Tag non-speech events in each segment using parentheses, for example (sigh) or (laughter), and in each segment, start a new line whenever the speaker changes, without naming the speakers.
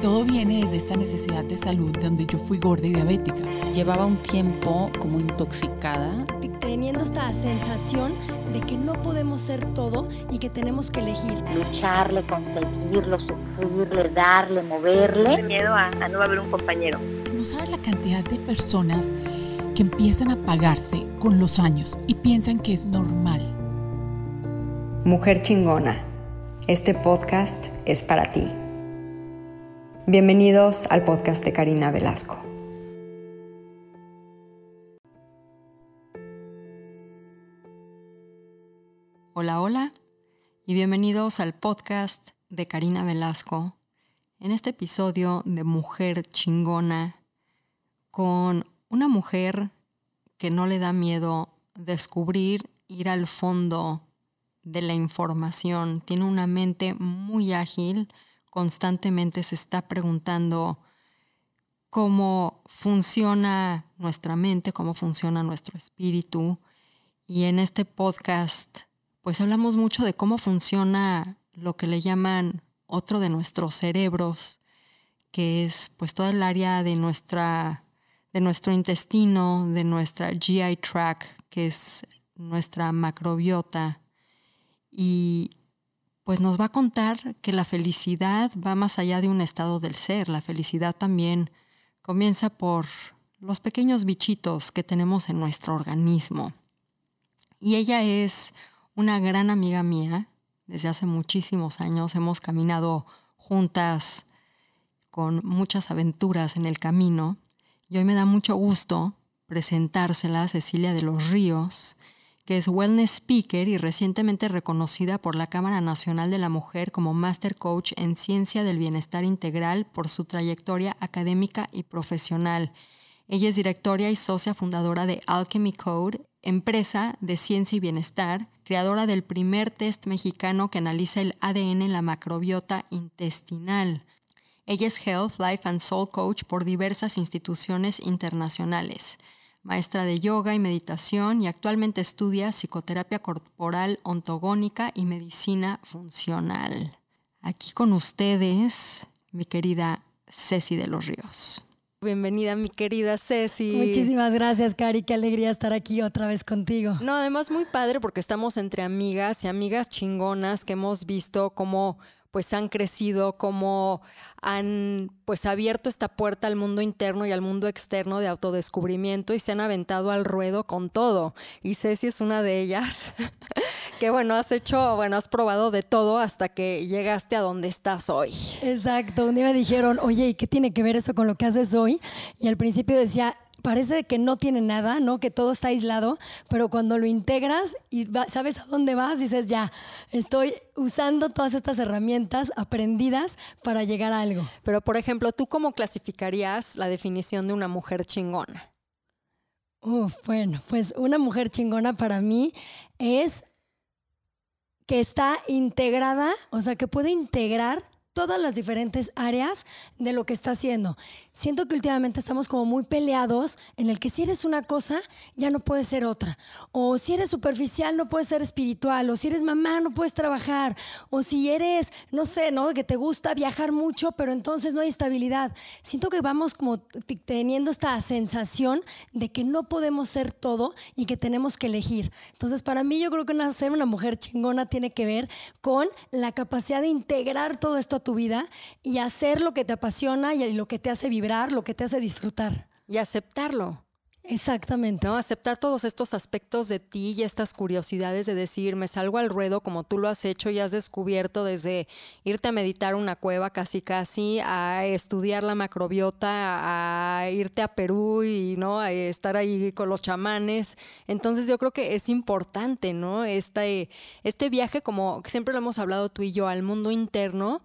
Todo viene desde esta necesidad de salud donde yo fui gorda y diabética.
Llevaba un tiempo como intoxicada.
Teniendo esta sensación de que no podemos ser todo y que tenemos que elegir.
Lucharle, conseguirlo, sufrirle, darle, moverle.
Miedo a, a no haber un compañero.
No sabes la cantidad de personas que empiezan a pagarse con los años y piensan que es normal.
Mujer chingona, este podcast es para ti. Bienvenidos al podcast de Karina Velasco. Hola, hola y bienvenidos al podcast de Karina Velasco. En este episodio de Mujer chingona con una mujer que no le da miedo descubrir, ir al fondo de la información, tiene una mente muy ágil, constantemente se está preguntando cómo funciona nuestra mente, cómo funciona nuestro espíritu. Y en este podcast, pues hablamos mucho de cómo funciona lo que le llaman otro de nuestros cerebros, que es pues toda el área de nuestra de nuestro intestino, de nuestra GI tract, que es nuestra macrobiota. Y pues nos va a contar que la felicidad va más allá de un estado del ser. La felicidad también comienza por los pequeños bichitos que tenemos en nuestro organismo. Y ella es una gran amiga mía. Desde hace muchísimos años hemos caminado juntas con muchas aventuras en el camino. Y hoy me da mucho gusto presentársela a Cecilia de los Ríos que es Wellness Speaker y recientemente reconocida por la Cámara Nacional de la Mujer como Master Coach en Ciencia del Bienestar Integral por su trayectoria académica y profesional. Ella es directora y socia fundadora de Alchemy Code, empresa de ciencia y bienestar, creadora del primer test mexicano que analiza el ADN en la macrobiota intestinal. Ella es Health, Life and Soul Coach por diversas instituciones internacionales maestra de yoga y meditación y actualmente estudia psicoterapia corporal ontogónica y medicina funcional. Aquí con ustedes, mi querida Ceci de los Ríos. Bienvenida, mi querida Ceci.
Muchísimas gracias, Cari. Qué alegría estar aquí otra vez contigo.
No, además muy padre porque estamos entre amigas y amigas chingonas que hemos visto cómo pues han crecido, cómo han pues abierto esta puerta al mundo interno y al mundo externo de autodescubrimiento y se han aventado al ruedo con todo. Y Ceci es una de ellas, (laughs) que bueno, has hecho, bueno, has probado de todo hasta que llegaste a donde estás hoy.
Exacto, un día me dijeron, oye, ¿y qué tiene que ver eso con lo que haces hoy? Y al principio decía, parece que no tiene nada, ¿no? Que todo está aislado, pero cuando lo integras y sabes a dónde vas, dices, ya, estoy usando todas estas herramientas aprendidas para llegar a algo.
Pero, por ejemplo, ¿tú cómo clasificarías la definición de una mujer chingona?
Uf, bueno, pues una mujer chingona para mí es que está integrada, o sea, que puede integrar todas las diferentes áreas de lo que está haciendo. Siento que últimamente estamos como muy peleados en el que si eres una cosa, ya no puedes ser otra. O si eres superficial, no puedes ser espiritual. O si eres mamá, no puedes trabajar. O si eres, no sé, ¿no? Que te gusta viajar mucho, pero entonces no hay estabilidad. Siento que vamos como teniendo esta sensación de que no podemos ser todo y que tenemos que elegir. Entonces, para mí, yo creo que ser una mujer chingona tiene que ver con la capacidad de integrar todo esto a tu vida y hacer lo que te apasiona y lo que te hace lo que te hace disfrutar.
Y aceptarlo.
Exactamente.
¿no? Aceptar todos estos aspectos de ti y estas curiosidades de decir, me salgo al ruedo como tú lo has hecho y has descubierto desde irte a meditar una cueva casi casi, a estudiar la macrobiota, a irte a Perú y ¿no? a estar ahí con los chamanes. Entonces yo creo que es importante, ¿no? Este, este viaje, como siempre lo hemos hablado tú y yo, al mundo interno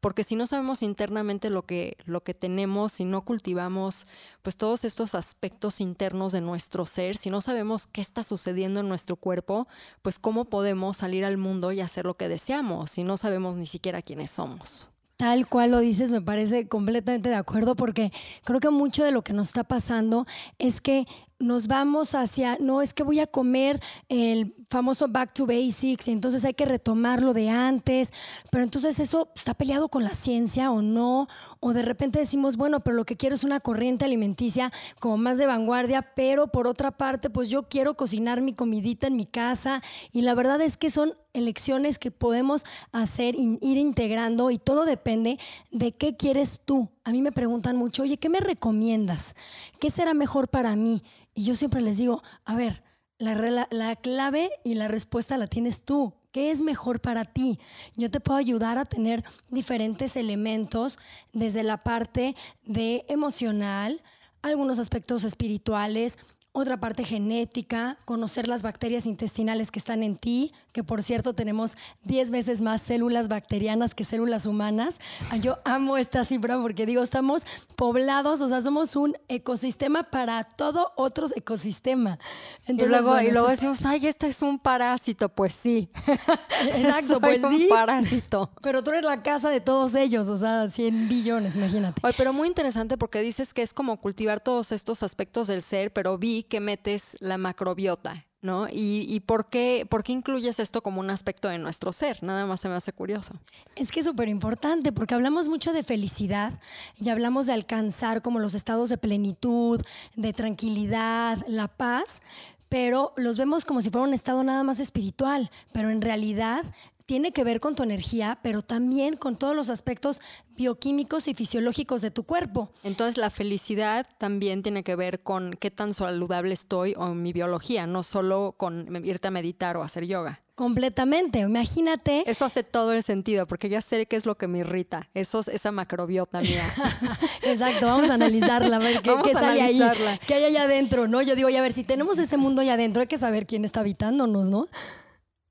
porque si no sabemos internamente lo que, lo que tenemos, si no cultivamos pues todos estos aspectos internos de nuestro ser, si no sabemos qué está sucediendo en nuestro cuerpo, pues cómo podemos salir al mundo y hacer lo que deseamos si no sabemos ni siquiera quiénes somos.
Tal cual lo dices, me parece completamente de acuerdo porque creo que mucho de lo que nos está pasando es que nos vamos hacia, no, es que voy a comer el famoso back to basics y entonces hay que retomarlo de antes, pero entonces eso está peleado con la ciencia o no, o de repente decimos, bueno, pero lo que quiero es una corriente alimenticia como más de vanguardia, pero por otra parte, pues yo quiero cocinar mi comidita en mi casa y la verdad es que son elecciones que podemos hacer, ir integrando y todo depende de qué quieres tú. A mí me preguntan mucho, oye, ¿qué me recomiendas? ¿Qué será mejor para mí? Y yo siempre les digo, a ver, la, la, clave y la respuesta la tienes tú. ¿Qué es mejor para ti? Yo te puedo ayudar a tener diferentes elementos desde la parte de emocional, algunos aspectos espirituales, otra parte genética, conocer las bacterias intestinales que están en ti, que por cierto tenemos 10 veces más células bacterianas que células humanas. Yo amo esta cifra porque digo, estamos poblados, o sea, somos un ecosistema para todo otro ecosistema.
Entonces, y luego, y luego decimos, ay, este es un parásito, pues sí. (laughs)
Exacto, (laughs) pues
un
sí.
parásito.
Pero tú eres la casa de todos ellos, o sea, 100 billones, imagínate.
Oye, pero muy interesante porque dices que es como cultivar todos estos aspectos del ser, pero vi que metes la macrobiota, ¿no? ¿Y, por, qué, por qué incluyes esto como un aspecto de nuestro ser? Nada más se me hace curioso.
Es que es súper importante porque hablamos mucho de felicidad y hablamos de alcanzar como los estados de plenitud, de tranquilidad, la paz, pero los vemos como si fuera un estado nada más espiritual, pero en realidad tiene que ver con tu energía, pero también con todos los aspectos bioquímicos y fisiológicos de tu cuerpo.
Entonces la felicidad también tiene que ver con qué tan saludable estoy o mi biología, no solo con irte a meditar o hacer yoga.
Completamente, imagínate.
Eso hace todo el sentido, porque ya sé qué es lo que me irrita, Eso, esa macrobiota mía. (laughs)
Exacto, vamos a analizarla, a ver qué, qué sale ahí, qué hay allá adentro, ¿no? Yo digo, a ver, si tenemos ese mundo allá adentro, hay que saber quién está habitándonos, ¿no?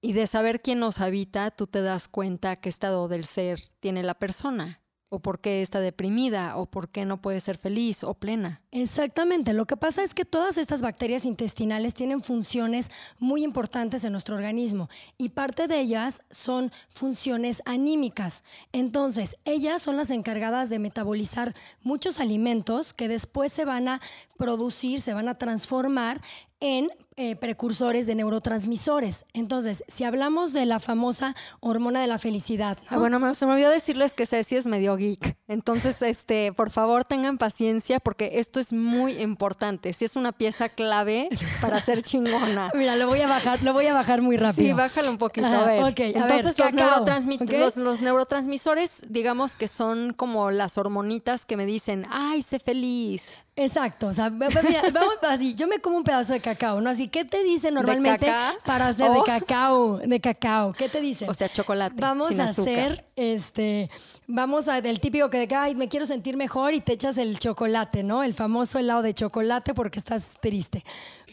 Y de saber quién nos habita, tú te das cuenta qué estado del ser tiene la persona, o por qué está deprimida, o por qué no puede ser feliz o plena.
Exactamente. Lo que pasa es que todas estas bacterias intestinales tienen funciones muy importantes en nuestro organismo y parte de ellas son funciones anímicas. Entonces, ellas son las encargadas de metabolizar muchos alimentos que después se van a producir, se van a transformar en eh, precursores de neurotransmisores. Entonces, si hablamos de la famosa hormona de la felicidad.
Ah, bueno, se me olvidó decirles que Ceci es medio geek. Entonces, este, por favor, tengan paciencia porque esto es muy importante. Si es una pieza clave para ser chingona. (laughs)
Mira, lo voy a bajar, lo voy a bajar muy rápido.
Sí, bájalo un poquito. A ver. Entonces, los, los neurotransmisores, digamos que son como las hormonitas que me dicen, ay, sé feliz.
Exacto, o sea, vamos así, yo me como un pedazo de cacao, ¿no? Así, ¿qué te dice normalmente para hacer de cacao, de cacao? ¿Qué te dice?
O sea, chocolate.
Vamos a hacer, este, vamos a, del típico que de ay, me quiero sentir mejor y te echas el chocolate, ¿no? El famoso helado de chocolate porque estás triste.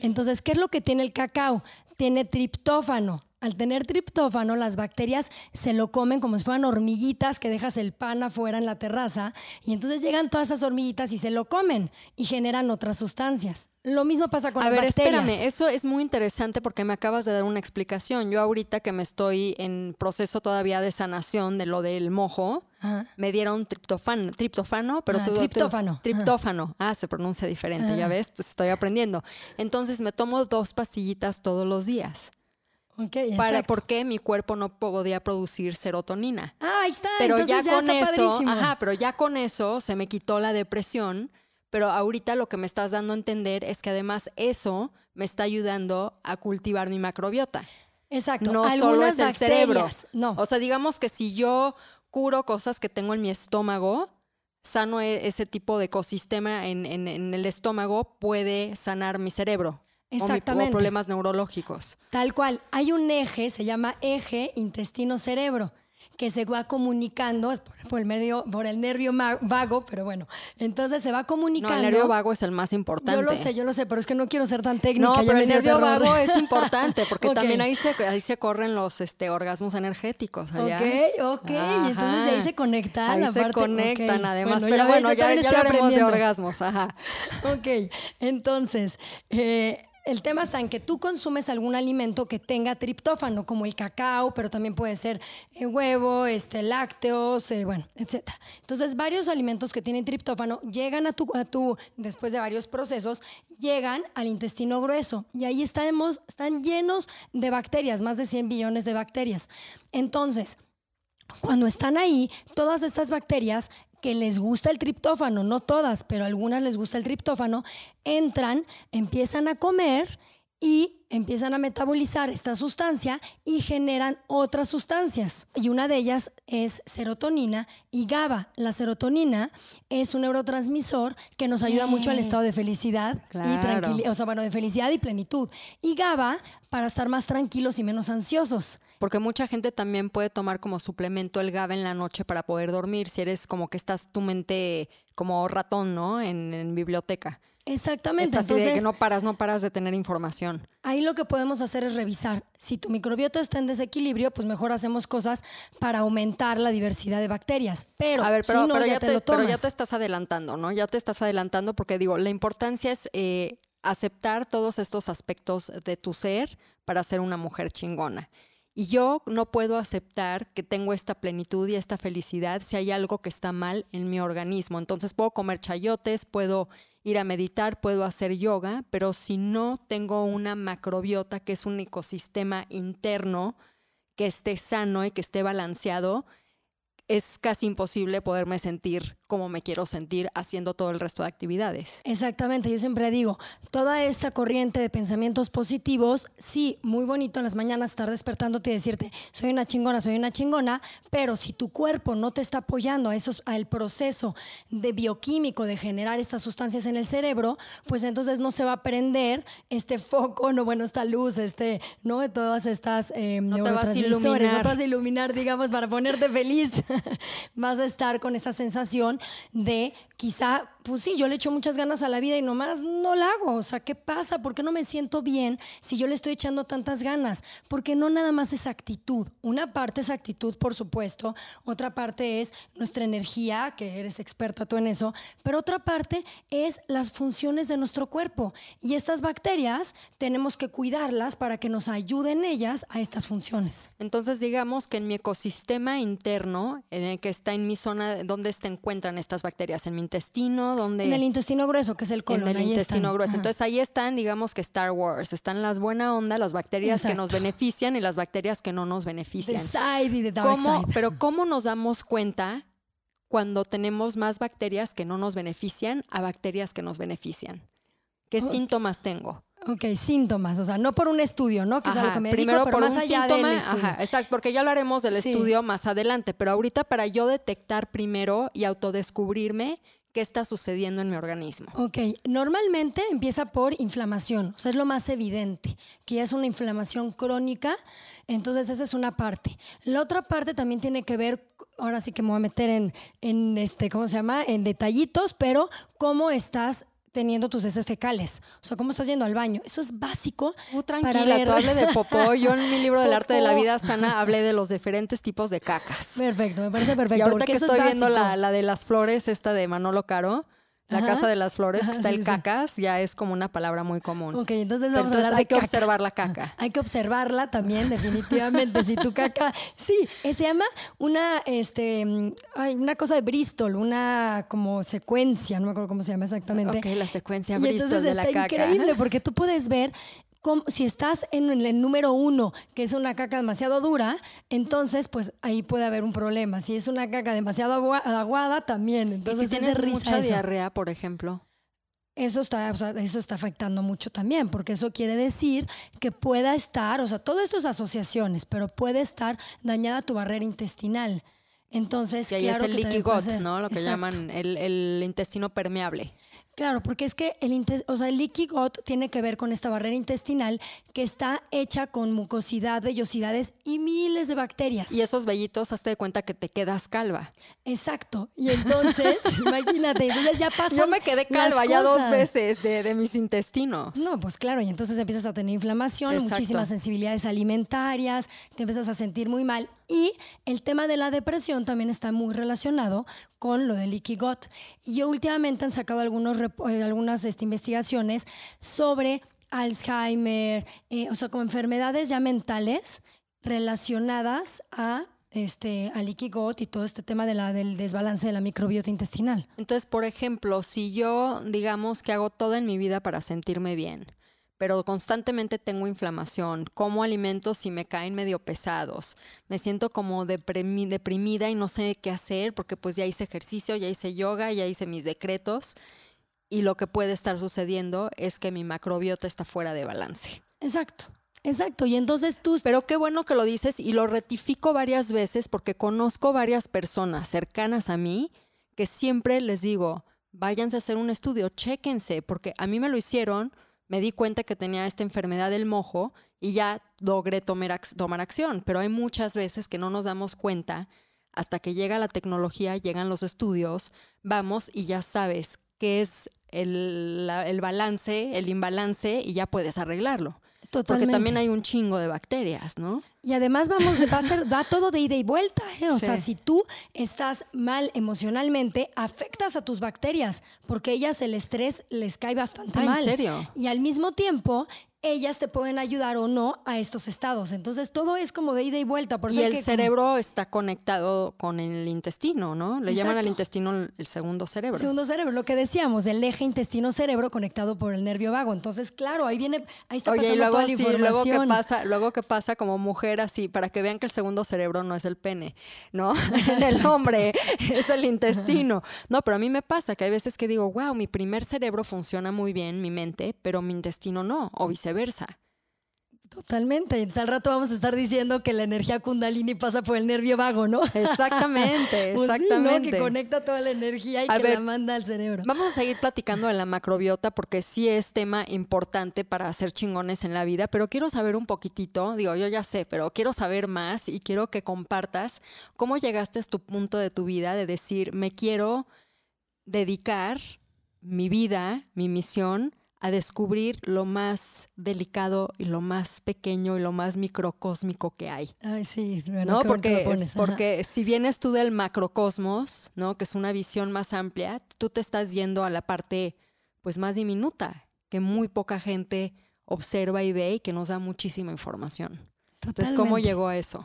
Entonces, ¿qué es lo que tiene el cacao? Tiene triptófano. Al tener triptófano, las bacterias se lo comen como si fueran hormiguitas que dejas el pan afuera en la terraza y entonces llegan todas esas hormiguitas y se lo comen y generan otras sustancias. Lo mismo pasa con
a
las
ver,
bacterias.
espérame, eso es muy interesante porque me acabas de dar una explicación. Yo ahorita que me estoy en proceso todavía de sanación de lo del mojo, me dieron triptofano, triptofano, pero tú,
triptófano.
triptófano. Ah, se pronuncia diferente, ya ves, estoy aprendiendo. Entonces me tomo dos pastillitas todos los días.
Okay,
para porque mi cuerpo no podía producir serotonina.
Ah, ahí está.
Pero
ya,
con eso,
ajá,
pero ya con eso se me quitó la depresión. Pero ahorita lo que me estás dando a entender es que además eso me está ayudando a cultivar mi macrobiota.
Exacto.
No solo es el cerebro. No. O sea, digamos que si yo curo cosas que tengo en mi estómago, sano e, ese tipo de ecosistema en, en el estómago, puede sanar mi cerebro.
Exactamente.
O, problemas neurológicos.
Tal cual. Hay un eje, se llama eje intestino-cerebro que se va comunicando por, el medio, por el nervio vago, pero bueno, entonces se va comunicando.
No, el nervio vago es el más importante.
Yo lo sé, yo lo sé, pero es que no quiero ser tan técnica.
No, pero el nervio vago es importante porque (laughs) también ahí se, ahí se corren los este, orgasmos energéticos.
Ok, ok, y entonces ahí se conectan.
Ahí se conectan además, pero ya bueno, ya, ya hablaremos de orgasmos, ajá. (laughs)
Ok, entonces, eh, el tema está en que tú consumes algún alimento que tenga triptófano, como el cacao, pero también puede ser eh, huevo, este, lácteos, eh, bueno, etc. Entonces, varios alimentos que tienen triptófano llegan a tu, a tu, después de varios procesos, llegan al intestino grueso y ahí estamos, están llenos de bacterias, más de 100 billones de bacterias. Entonces, cuando están ahí, todas estas bacterias que les gusta el triptófano, no todas, pero algunas les gusta el triptófano, entran, empiezan a comer y empiezan a metabolizar esta sustancia y generan otras sustancias. Y una de ellas es serotonina y GABA. La serotonina es un neurotransmisor que nos ayuda mucho al estado de felicidad y tranquilidad, o sea, bueno, de felicidad y plenitud. Y GABA para estar más tranquilos y menos ansiosos.
Porque mucha gente también puede tomar como suplemento el GABA en la noche para poder dormir, si eres como que estás tu mente como ratón, ¿no? En, biblioteca.
Exactamente.
Esta idea de que no paras, no paras de tener información.
Ahí lo que podemos hacer es revisar. Si tu microbiota está en desequilibrio, pues mejor hacemos cosas para aumentar la diversidad de bacterias. Pero,
a ver, pero,
si no,
pero
ya,
ya,
te,
te,
lo
pero
tomas.
ya te estás adelantando, ¿no? Ya te estás adelantando porque digo, la importancia es eh, aceptar todos estos aspectos de tu ser para ser una mujer chingona. Y yo no puedo aceptar que tengo esta plenitud y esta felicidad si hay algo que está mal en mi organismo. Entonces puedo comer chayotes, puedo ir a meditar, puedo hacer yoga, pero si no tengo una macrobiota, que es un ecosistema interno que esté sano y que esté balanceado, es casi imposible poderme sentir como me quiero sentir haciendo todo el resto de actividades.
Exactamente, yo siempre digo, toda esta corriente de pensamientos positivos, sí, muy bonito en las mañanas estar despertándote y decirte, soy una chingona, soy una chingona, pero si tu cuerpo no te está apoyando a esos, al proceso de bioquímico de generar estas sustancias en el cerebro, pues entonces no se va a prender este foco, no bueno, esta luz, este, no de todas estas eh,
No te vas a
neurotransmisores, no
iluminar.
te vas a iluminar, digamos, para ponerte feliz. (laughs) vas a estar con esta sensación de quizá, pues sí, yo le echo muchas ganas a la vida y nomás no la hago. O sea, ¿qué pasa? ¿Por qué no me siento bien si yo le estoy echando tantas ganas? Porque no nada más es actitud. Una parte es actitud, por supuesto. Otra parte es nuestra energía, que eres experta tú en eso. Pero otra parte es las funciones de nuestro cuerpo. Y estas bacterias tenemos que cuidarlas para que nos ayuden ellas a estas funciones.
Entonces, digamos que en mi ecosistema interno, en el que está en mi zona, ¿dónde se encuentran estas bacterias? ¿En mi intestino?
En el intestino grueso, que es el colon.
en el
ahí
intestino
están.
grueso.
Ajá.
Entonces ahí están, digamos que Star Wars, están las buena onda, las bacterias que nos benefician y las bacterias que no nos
The
benefician.
side y the dark
¿Cómo,
side.
pero ¿cómo nos damos cuenta cuando tenemos más bacterias que no nos benefician a bacterias que nos benefician? ¿Qué síntomas tengo?
Ok, síntomas, o sea, no por un estudio, ¿no? Que es a lo
Ajá,
que me
primero
pero
por
más
un
allá
síntoma,
del estudio.
ajá, exacto, porque ya hablaremos del
Sí.
estudio más adelante, pero ahorita para yo detectar primero y autodescubrirme qué está sucediendo en mi organismo.
Ok, normalmente empieza por inflamación, o sea, es lo más evidente, que ya es una inflamación crónica, entonces esa es una parte. La otra parte también tiene que ver, ahora sí que me voy a meter en, en este, ¿cómo se llama? En detallitos, pero cómo estás teniendo tus heces fecales, o sea, cómo estás yendo al baño. Eso es básico. Para
tranquila,
ver-
tú hable de popó. Yo en mi (laughs) libro del arte de la vida sana hablé de los diferentes tipos de cacas.
Perfecto, me parece perfecto.
y ahorita que estoy
es
viendo la, la de las flores, esta de Manolo Caro, la
Ajá.
casa de las flores,
Ajá,
que está
sí,
el
sí.
cacas, ya es como una palabra muy común.
Ok, entonces vamos
entonces
a hablar
hay
de
que
caca.
observar la caca.
Hay que observarla también, definitivamente. si tu caca. (laughs) Sí, eh, se llama una, este, mm, ay, una cosa de Bristol, una como secuencia, no me acuerdo cómo se llama exactamente.
Ok, la secuencia
y
Bristol
entonces
de la
está
caca.
increíble porque tú puedes ver si estás en el número uno, que es una caca demasiado dura, entonces pues ahí puede haber un problema. Si es una caca demasiado agua- aguada, también.
Y
Entonces
si tienes
risa
mucha
eso.
diarrea, por ejemplo.
Eso está, o sea, eso está afectando mucho también, porque eso quiere decir que pueda estar, o sea, todo esto es asociaciones, pero puede estar dañada tu barrera intestinal. Entonces,
Que ahí
claro
es el leaky gut. ¿no? Lo que
Exacto.
llaman el, el intestino permeable.
Claro, porque es que el, o sea, el leaky gut tiene que ver con esta barrera intestinal que está hecha con mucosidad, vellosidades y miles de bacterias.
Y esos vellitos, hazte de cuenta que te quedas calva.
Exacto. Y entonces, (laughs) imagínate, entonces ya pasan
Yo me quedé calva ya dos veces de, de mis intestinos.
No, pues claro, y entonces empiezas a tener inflamación,
Exacto.
muchísimas sensibilidades alimentarias, te empiezas a sentir muy mal. Y el tema de la depresión también está muy relacionado con lo del leaky gut. Y yo últimamente han sacado algunos, algunas este, investigaciones sobre Alzheimer, eh, o sea, como enfermedades ya mentales relacionadas a este, al leaky y todo este tema de la, del desbalance de la microbiota intestinal.
Entonces, por ejemplo, si yo, digamos que hago todo en mi vida para sentirme bien, pero constantemente tengo inflamación, como alimentos y me caen medio pesados, me siento como deprimi- deprimida y no sé qué hacer porque pues ya hice ejercicio, ya hice yoga, ya hice mis decretos y lo que puede estar sucediendo es que mi macrobiota está fuera de balance.
Exacto, exacto. Y entonces tú...
Pero qué bueno que lo dices y lo rectifico varias veces porque conozco varias personas cercanas a mí que siempre les digo, váyanse a hacer un estudio, chéquense, porque a mí me lo hicieron, me di cuenta que tenía esta enfermedad del mojo y ya logré tomar, ac- tomar acción, pero hay muchas veces que no nos damos cuenta hasta que llega la tecnología, llegan los estudios, vamos y ya sabes qué es el, la- el balance, el imbalance y ya puedes arreglarlo. Porque
Totalmente.
también hay un chingo de bacterias, ¿no?
Y además vamos, va a ser, va todo de ida y vuelta, ¿eh? O
Sí.
sea, si tú estás mal emocionalmente, afectas a tus bacterias, porque ellas el estrés les cae bastante
Ah, ¿en
mal.
serio?
Y al mismo tiempo, ellas te pueden ayudar o no a estos estados. Entonces todo es como de ida y vuelta. Por
y el
que-
cerebro está conectado con el intestino, ¿no? Le llaman al
Exacto.
intestino el- segundo cerebro.
Segundo cerebro, lo que decíamos, el eje intestino-cerebro conectado por el nervio vago. Entonces, claro, ahí viene, ahí está
Oye, y
pasando
luego
toda la
sí, luego que pasa, luego que pasa como mujer así, para que vean que el segundo cerebro no es el pene, ¿no? (laughs) el hombre es el intestino. No, pero a mí me pasa que hay veces que digo, wow, mi primer cerebro funciona muy bien, mi mente, pero mi intestino no, o viceversa.
Totalmente. Entonces, al rato vamos a estar diciendo que la energía kundalini pasa por el nervio vago, ¿no?
Exactamente, (laughs)
Pues sí, ¿no?
exactamente.
Que conecta toda la energía y
A
que
ver,
la manda al cerebro.
Vamos a seguir platicando de la macrobiota porque sí es tema importante para hacer chingones en la vida, pero quiero saber un poquitito, digo, yo ya sé, pero quiero saber más y quiero que compartas cómo llegaste a tu punto de tu vida de decir, me quiero dedicar mi vida, mi misión a descubrir lo más delicado y lo más pequeño y lo más microcósmico que hay.
Ay, sí, bueno,
¿no? Porque,
pones.
Porque si vienes tú del macrocosmos, ¿no? Que es una visión más amplia, tú te estás yendo a la parte pues más diminuta, que muy poca gente observa y ve y que nos da muchísima información. Entonces, ¿cómo
Totalmente.
llegó a eso?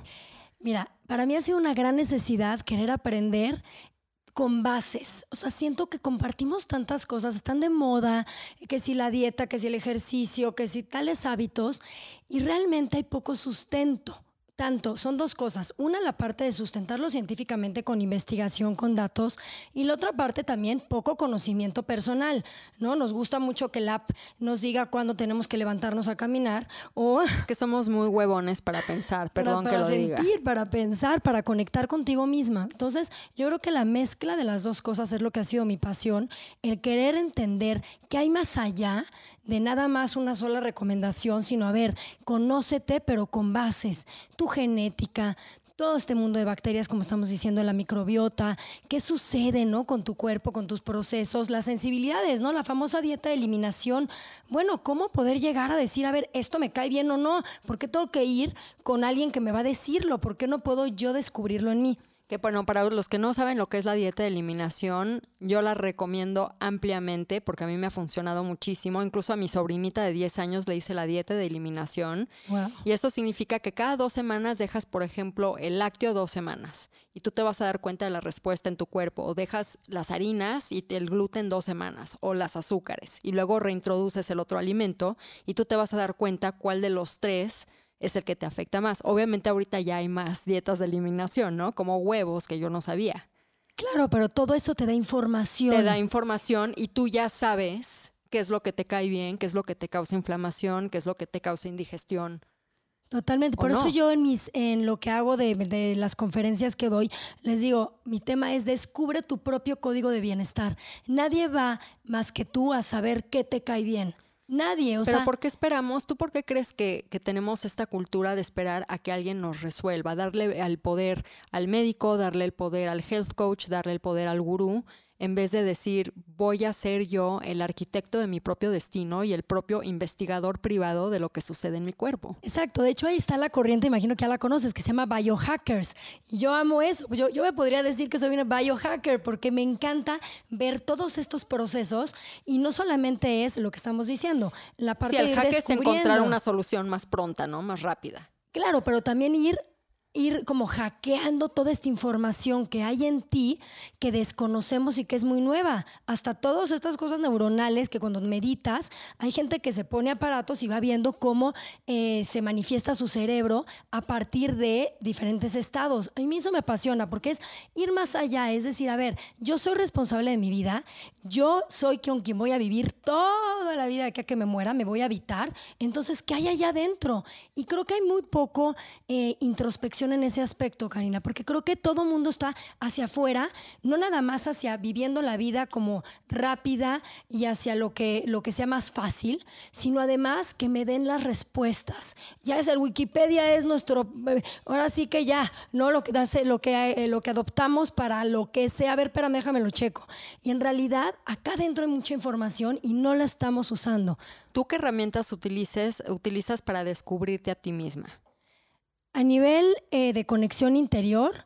Mira, para mí ha sido una gran necesidad querer aprender con bases. O sea, siento que compartimos tantas cosas, están de moda, que si la dieta, que si el ejercicio, que si tales hábitos, y realmente hay poco sustento. Tanto, son dos cosas. Una, la parte de sustentarlo científicamente con investigación, con datos, y la otra parte también poco conocimiento personal, ¿no? Nos gusta mucho que el app nos diga cuándo tenemos que levantarnos a caminar o
Es que somos muy huevones para pensar, (laughs)
para-
perdón
para,
que lo diga.
sentir, para pensar, para conectar contigo misma. Entonces, yo creo que la mezcla de las dos cosas es lo que ha sido mi pasión, el querer entender que hay más allá de nada más una sola recomendación, sino a ver, conócete pero con bases, tu genética, todo este mundo de bacterias, como estamos diciendo, la microbiota, qué sucede, ¿no? Con tu cuerpo, con tus procesos, las sensibilidades, ¿no? La famosa dieta de eliminación. Bueno, ¿cómo poder llegar a decir, a ver, esto me cae bien o no? ¿Por qué tengo que ir con alguien que me va a decirlo? ¿Por qué no puedo yo descubrirlo en mí?
Que bueno, para los que no saben lo que es la dieta de eliminación, yo la recomiendo ampliamente porque a mí me ha funcionado muchísimo. Incluso a mi sobrinita de 10 años le hice la dieta de eliminación.
Wow.
Y eso significa que cada dos semanas dejas, por ejemplo, el lácteo dos semanas y tú te vas a dar cuenta de la respuesta en tu cuerpo. O dejas las harinas y el gluten dos semanas o las azúcares y luego reintroduces el otro alimento y tú te vas a dar cuenta cuál de los tres es el que te afecta más. Obviamente ahorita ya hay más dietas de eliminación, ¿no? Como huevos que yo no sabía.
Claro, pero todo eso te da información.
Te da información y tú ya sabes qué es lo que te cae bien, qué es lo que te causa inflamación, qué es lo que te causa indigestión.
Totalmente.
¿O
Por eso yo en mis, en lo que hago de, de las conferencias que doy, les digo, mi tema es descubre tu propio código de bienestar. Nadie va más que tú a saber qué te cae bien. Nadie, o
Pero
sea,
¿por qué esperamos? ¿Tú por qué crees que, que tenemos esta cultura de esperar a que alguien nos resuelva? Darle el poder al médico, darle el poder al health coach, darle el poder al gurú, en vez de decir voy a ser yo el arquitecto de mi propio destino y el propio investigador privado de lo que sucede en mi cuerpo.
Exacto, de hecho ahí está la corriente, imagino que ya la conoces, que se llama biohackers. Y yo amo eso, yo, yo me podría decir que soy una biohacker porque me encanta ver todos estos procesos y no solamente es lo que estamos diciendo, la parte
Sí, el
de
hack es encontrar una solución más pronta, ¿no? Más rápida.
Claro, pero también ir ir como hackeando toda esta información que hay en ti que desconocemos y que es muy nueva. Hasta todas estas cosas neuronales que cuando meditas, hay gente que se pone aparatos y va viendo cómo eh, se manifiesta su cerebro a partir de diferentes estados. A mí eso me apasiona porque es ir más allá, es decir, a ver, yo soy responsable de mi vida, yo soy con quien voy a vivir toda la vida de a que me muera, me voy a habitar, entonces, ¿qué hay allá adentro? Y creo que hay muy poco eh, introspección en ese aspecto, Karina, porque creo que todo mundo está hacia afuera, no nada más hacia viviendo la vida como rápida y hacia lo que, lo que sea más fácil, sino además que me den las respuestas. Ya es el Wikipedia, es nuestro, eh, ahora sí que ya, no lo que, lo que, eh, lo que adoptamos para lo que sea, a ver, espérame, déjame lo checo. Y en realidad acá adentro hay mucha información y no la estamos usando.
¿Tú qué herramientas utilizas para descubrirte a ti misma?
A nivel eh, de conexión interior,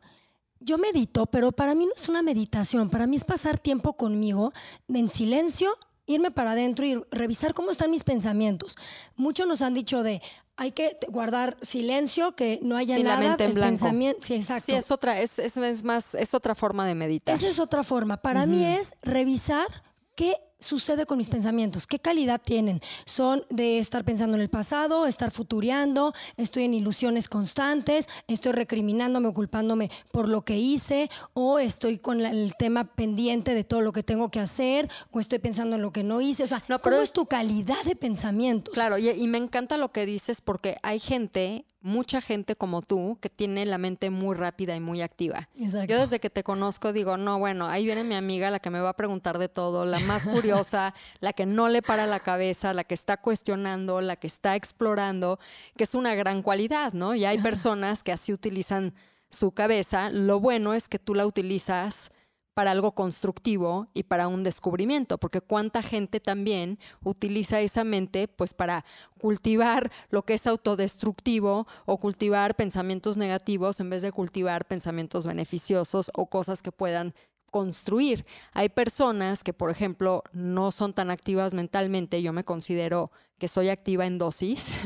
yo medito, pero para mí no es una meditación, para mí es pasar tiempo conmigo en silencio, irme para adentro y revisar cómo están mis pensamientos. Muchos nos han dicho de hay que guardar silencio, que no haya
Sí, la
nada,
mente en
el
blanco.
pensamiento, sí, exacto.
Sí, es otra, es, es, es más, es otra forma de meditar.
Esa es otra forma. Para mí es revisar qué sucede con mis pensamientos, qué calidad tienen. Son de estar pensando en el pasado, estar futureando, estoy en ilusiones constantes, estoy recriminándome o culpándome por lo que hice, o estoy con el tema pendiente de todo lo que tengo que hacer, o estoy pensando en lo que no hice. O sea,
No, pero
¿cómo
es-
es tu calidad de pensamientos?
Claro, y, y me encanta lo que dices porque hay gente, mucha gente como tú, que tiene la mente muy rápida y muy activa.
Exacto.
Yo desde que te conozco digo, no, bueno, ahí viene mi amiga, la que me va a preguntar de todo, la más curiosa, (laughs) la que no le para la cabeza, la que está cuestionando, la que está explorando, que es una gran cualidad, ¿no? Y hay personas que así utilizan su cabeza. Lo bueno es que tú la utilizas para algo constructivo y para un descubrimiento, porque cuánta gente también utiliza esa mente pues para cultivar lo que es autodestructivo o cultivar pensamientos negativos en vez de cultivar pensamientos beneficiosos o cosas que puedan construir. Hay personas que, por ejemplo, no son tan activas mentalmente. Yo me considero que soy activa en dosis.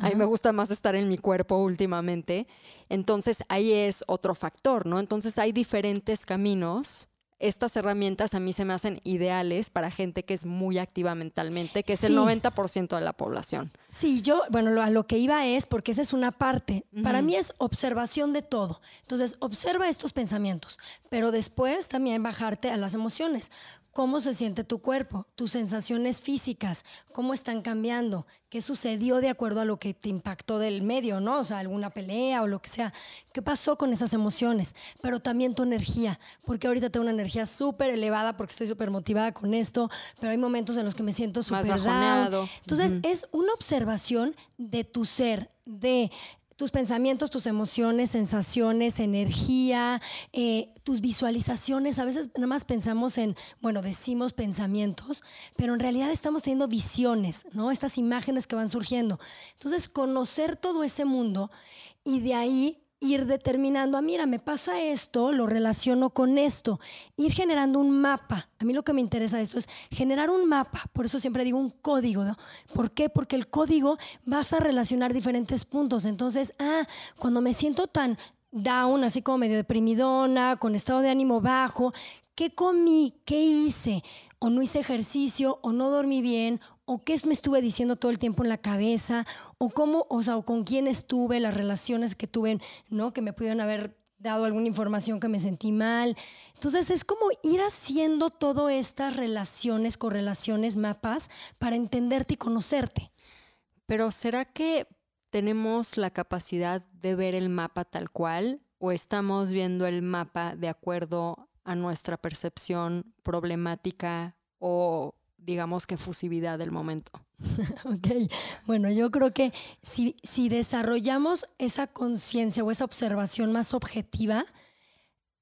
A mí (laughs) me gusta más estar en mi cuerpo últimamente. Entonces, ahí es otro factor, ¿no? Entonces, hay diferentes caminos. Estas herramientas a mí se me hacen ideales para gente que es muy activa mentalmente, que es el
Sí.
90% de la población.
Sí, yo, bueno, lo- a lo que iba es, porque esa es una parte, para mí es observación de todo. Entonces, observa estos pensamientos, pero después también bajarte a las emociones. ¿Cómo se siente tu cuerpo? Tus sensaciones físicas, ¿cómo están cambiando? ¿Qué sucedió de acuerdo a lo que te impactó del medio, no? O sea, alguna pelea o lo que sea. ¿Qué pasó con esas emociones? Pero también tu energía, porque ahorita tengo una energía súper elevada porque estoy súper motivada con esto, pero hay momentos en los que me siento súper. Entonces, es una observación de tu ser, de tus pensamientos, tus emociones, sensaciones, energía, eh, tus visualizaciones. A veces nada más pensamos en, bueno, decimos pensamientos, pero en realidad estamos teniendo visiones, ¿no? Estas imágenes que van surgiendo. Entonces, conocer todo ese mundo y de ahí ir determinando, ah, mira, me pasa esto, lo relaciono con esto, ir generando un mapa. A mí lo que me interesa de esto es generar un mapa, por eso siempre digo un código. ¿Por qué? Porque el código vas a relacionar diferentes puntos. Entonces, ah, cuando me siento tan down, así como medio deprimidona, con estado de ánimo bajo, ¿qué comí? ¿Qué hice? O no hice ejercicio, o no dormí bien, o qué me estuve diciendo todo el tiempo en la cabeza, o cómo, o sea, o con quién estuve, las relaciones que tuve, ¿no? Que me pudieron haber dado alguna información que me sentí mal. Entonces es como ir haciendo todas estas relaciones, correlaciones, mapas para entenderte y conocerte.
Pero ¿será que tenemos la capacidad de ver el mapa tal cual o estamos viendo el mapa de acuerdo a nuestra percepción problemática o digamos que fusividad del momento? (laughs)
Ok, bueno, yo creo que si, si desarrollamos esa conciencia o esa observación más objetiva,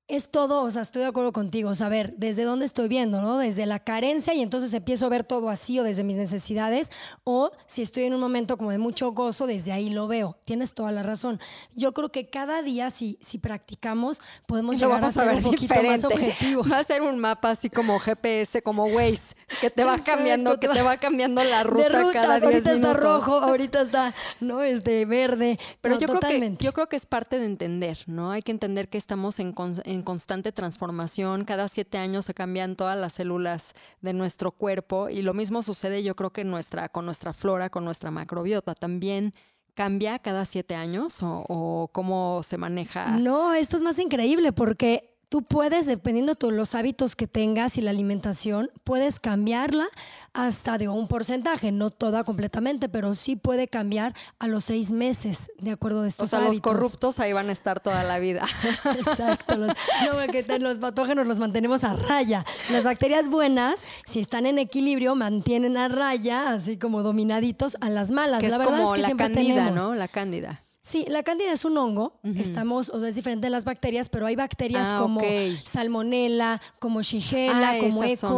es todo, o sea, estoy de acuerdo contigo, saber desde dónde estoy viendo, ¿no? Desde la carencia y entonces empiezo a ver todo así o desde mis necesidades, o si estoy en un momento como de mucho gozo, desde ahí lo veo. Tienes toda la razón. Yo creo que cada día, si, si practicamos, podemos llegar a ser un poquito más objetivos.
Va a ser un mapa así como GPS, como Waze, que te va
Exacto,
cambiando, que
te va-
cambiando la ruta
de rutas,
cada 10
ahorita está rojo, ahorita está, ¿no? Este verde.
Pero
No,
yo, creo que, yo creo que es parte de entender, ¿no? Hay que entender que estamos en, cons- en constante transformación. Cada siete años se cambian todas las células de nuestro cuerpo y lo mismo sucede yo creo que nuestra, con nuestra flora, con nuestra macrobiota. También cambia cada siete años o cómo se maneja.
No, esto es más increíble porque tú puedes, dependiendo de los hábitos que tengas y la alimentación, puedes cambiarla hasta de un porcentaje, no toda completamente, pero sí puede cambiar a los seis meses, de acuerdo a
o
estos
sea, los corruptos ahí van a estar toda la vida. (laughs)
Exacto. Los, no, los patógenos los mantenemos a raya. Las bacterias buenas, si están en equilibrio, mantienen a raya, así como dominaditos, a las malas.
que
la
es
verdad
como
es que
la
siempre
cándida,
tenemos.
¿no? La cándida.
Sí, la cándida es un hongo. Estamos, o sea, es diferente de las bacterias, pero hay bacterias
Ah,
como salmonella, como shigella,
Ah,
como E.
son.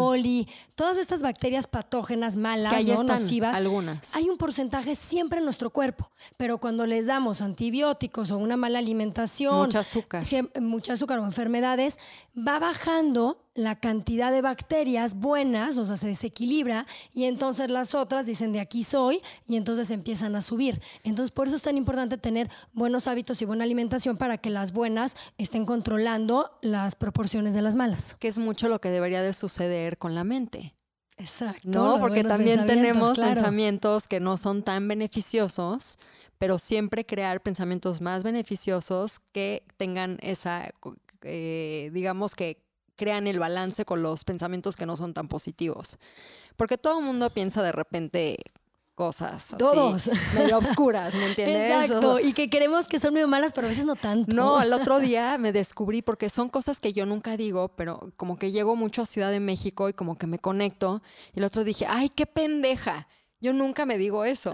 Todas estas bacterias patógenas malas,
Que ahí
¿no?
están,
nocivas.
algunas.
Hay un porcentaje siempre en nuestro cuerpo, pero cuando les damos antibióticos o una mala alimentación,
Mucho azúcar.
mucho azúcar o enfermedades, va bajando la cantidad de bacterias buenas, o sea, se desequilibra y entonces las otras dicen de aquí soy y entonces empiezan a subir. Entonces, por eso es tan importante tener buenos hábitos y buena alimentación para que las buenas estén controlando las proporciones de las malas.
Que es mucho lo que debería de suceder con la mente.
Exacto.
No, porque también
pensamientos,
tenemos
claro.
pensamientos que no son tan beneficiosos, pero siempre crear pensamientos más beneficiosos que tengan esa, eh, digamos que crean el balance con los pensamientos que no son tan positivos. Porque todo el mundo piensa de repente cosas así,
Todos. (laughs)
medio oscuras, ¿me entiendes?
Exacto,
O-
y que creemos que son muy malas, pero a veces no tanto.
no, el otro (laughs) día me descubrí porque son cosas que yo nunca digo, pero como que llego mucho a Ciudad de México y como que me conecto. Y el otro dije, ay, qué pendeja. Yo nunca me digo eso.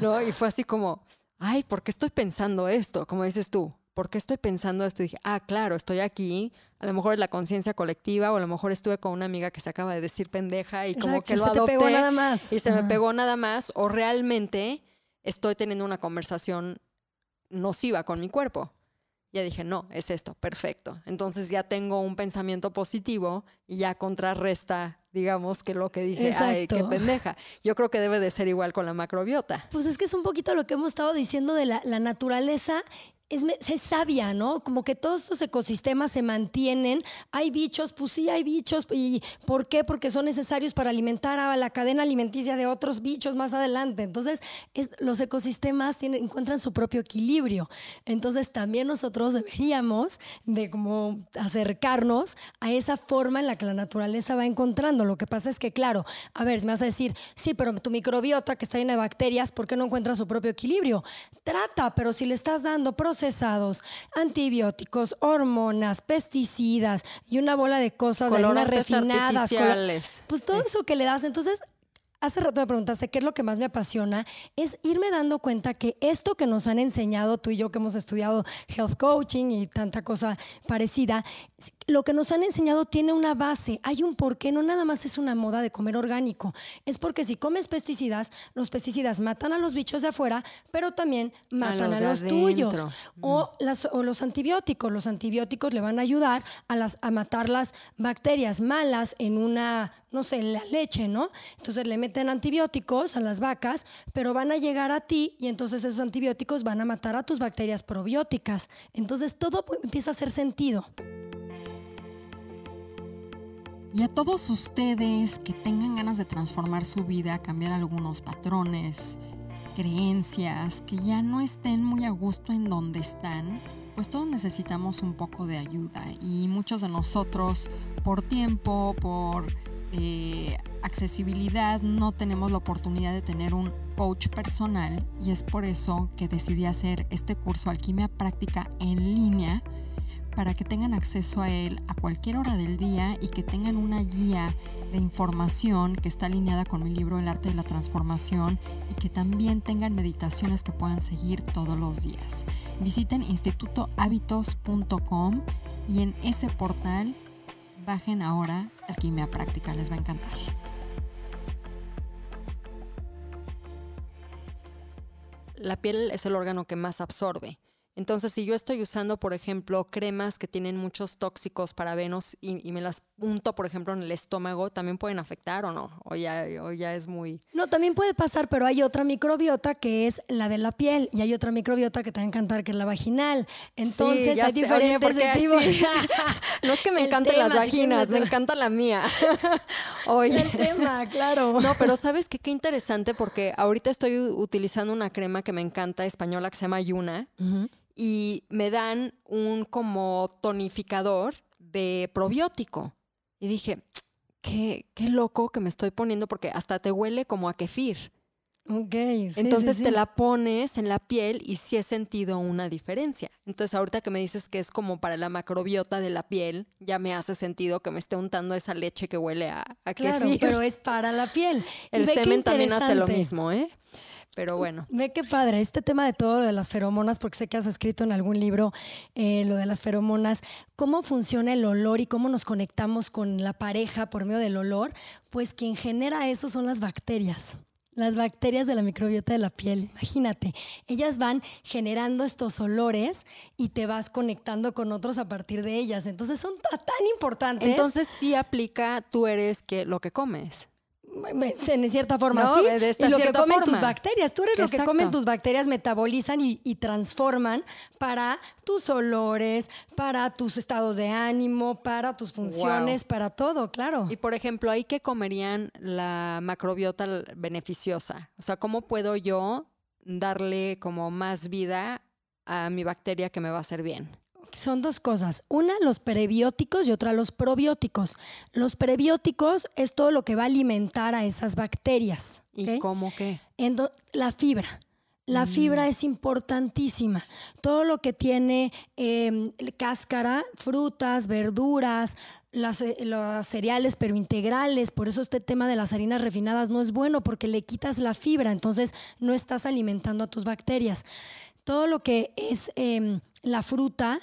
¿no? Y fue así como, ay, ¿por qué estoy pensando esto? Como dices tú, ¿por qué estoy pensando esto? Y dije, ah, claro, estoy aquí. A lo mejor es la conciencia colectiva o a lo mejor estuve con una amiga que se acaba de decir pendeja y como
Exacto,
que lo
se te
adopté.
pegó nada más.
Y se me pegó nada más o realmente estoy teniendo una conversación nociva con mi cuerpo. Ya dije, no, es esto, perfecto. Entonces ya tengo un pensamiento positivo y ya contrarresta, digamos, que lo que dije, ay, qué
Exacto.
pendeja. Yo creo que debe de ser igual con la macrobiota.
Pues es que es un poquito lo que hemos estado diciendo de la, la naturaleza. Es, es sabia, ¿no? Como que todos estos ecosistemas se mantienen. Hay bichos, pues sí hay bichos. ¿Y por qué? Porque son necesarios para alimentar a la cadena alimenticia de otros bichos más adelante. Entonces, es- los ecosistemas encuentran su propio equilibrio. Entonces, también nosotros deberíamos de como acercarnos a esa forma en la que la naturaleza va encontrando. Lo que pasa es que, claro, a ver, si me vas a decir, sí, pero tu microbiota que está llena de bacterias, ¿por qué no encuentra su propio equilibrio? Trata, pero si le estás dando procesados, antibióticos, hormonas, pesticidas y una bola de cosas, de unas
Colorantes
refinadas,
artificiales.
pues todo eso que le das, entonces Hace rato me preguntaste qué es lo que más me apasiona, es irme dando cuenta que esto que nos han enseñado tú y yo que hemos estudiado health coaching y tanta cosa parecida, lo que nos han enseñado tiene una base, hay un porqué, no nada más es una moda de comer orgánico, es porque si comes pesticidas, los pesticidas matan a los bichos de afuera, pero también matan
los
a los, tuyos. O, las, o los antibióticos, los antibióticos le van a ayudar a, las, a matar las bacterias malas en una, no sé, en la leche, ¿no? Entonces le meten antibióticos a las vacas, pero van a llegar a ti y entonces esos antibióticos van a matar a tus bacterias probióticas. Entonces todo empieza a hacer sentido.
Y a todos ustedes que tengan ganas de transformar su vida, cambiar algunos patrones, creencias, que ya no estén muy a gusto en donde están, pues todos necesitamos un poco de ayuda. Y muchos de nosotros, por tiempo, por eh, accesibilidad, no tenemos la oportunidad de tener un coach personal. Y es por eso que decidí hacer este curso Alquimia Práctica en línea para que tengan acceso a él a cualquier hora del día y que tengan una guía de información que está alineada con mi libro El arte de la transformación y que también tengan meditaciones que puedan seguir todos los días. Visiten institutohábitos.com y en ese portal bajen ahora Alquimia Práctica, les va a encantar.
La piel es el órgano que más absorbe. Entonces, si yo estoy usando, por ejemplo, cremas que tienen muchos tóxicos parabenos y, y me las unto, por ejemplo, en el estómago, ¿también pueden afectar o no? O ya, o ya es muy...
No, también puede pasar, pero hay otra microbiota que es la de la piel y hay otra microbiota que te va a encantar que es la vaginal. Entonces
ya
hay
sé. Oye,
diferentes tipos.
así- (laughs) (laughs) No es que me
El
encanten
tema,
las vaginas, me encanta la mía. (laughs) Oye.
El tema, claro.
No, pero sabes qué, qué interesante porque ahorita estoy utilizando una crema que me encanta española que se llama Yuna
Ujú.
Y me dan un como tonificador de probiótico. Y dije, qué, qué loco que me estoy poniendo porque hasta te huele como a kefir.
Ok. sí,
Entonces
sí,
te la pones en la piel y sí he sentido una diferencia. Entonces ahorita que me dices que es como para la macrobiota de la piel, ya me hace sentido que me esté untando esa leche que huele a, a
Claro,
kefir.
pero es para la piel. (laughs)
El semen también hace lo mismo, ¿eh? Pero bueno.
Ve qué padre, este tema de todo de las feromonas, porque sé que has escrito en algún libro eh, lo de las feromonas, cómo funciona el olor y cómo nos conectamos con la pareja por medio del olor, pues quien genera eso son las bacterias. Las bacterias de la microbiota de la piel, imagínate, ellas van generando estos olores y te vas conectando con otros a partir de ellas. Entonces son ta- tan importantes.
Entonces sí aplica, tú eres que lo que comes.
En cierta forma,
No,
sí.
de esta
y lo que comen tus bacterias. Tú eres lo que comen tus bacterias, metabolizan y, y transforman para tus olores, para tus estados de ánimo, para tus funciones, para todo, claro.
Y por ejemplo, ahí que comerían la macrobiota beneficiosa. O sea, ¿cómo puedo yo darle como más vida a mi bacteria que me va a hacer bien?
Son dos cosas. Una, los prebióticos y otra, los probióticos. Los prebióticos es todo lo que va a alimentar a esas bacterias.
¿Y cómo qué?
Endo- la fibra. La fibra es importantísima. Todo lo que tiene eh, cáscara, frutas, verduras, las, eh, los cereales, pero integrales. Por eso este tema de las harinas refinadas no es bueno porque le quitas la fibra, entonces no estás alimentando a tus bacterias. Todo lo que es eh, la fruta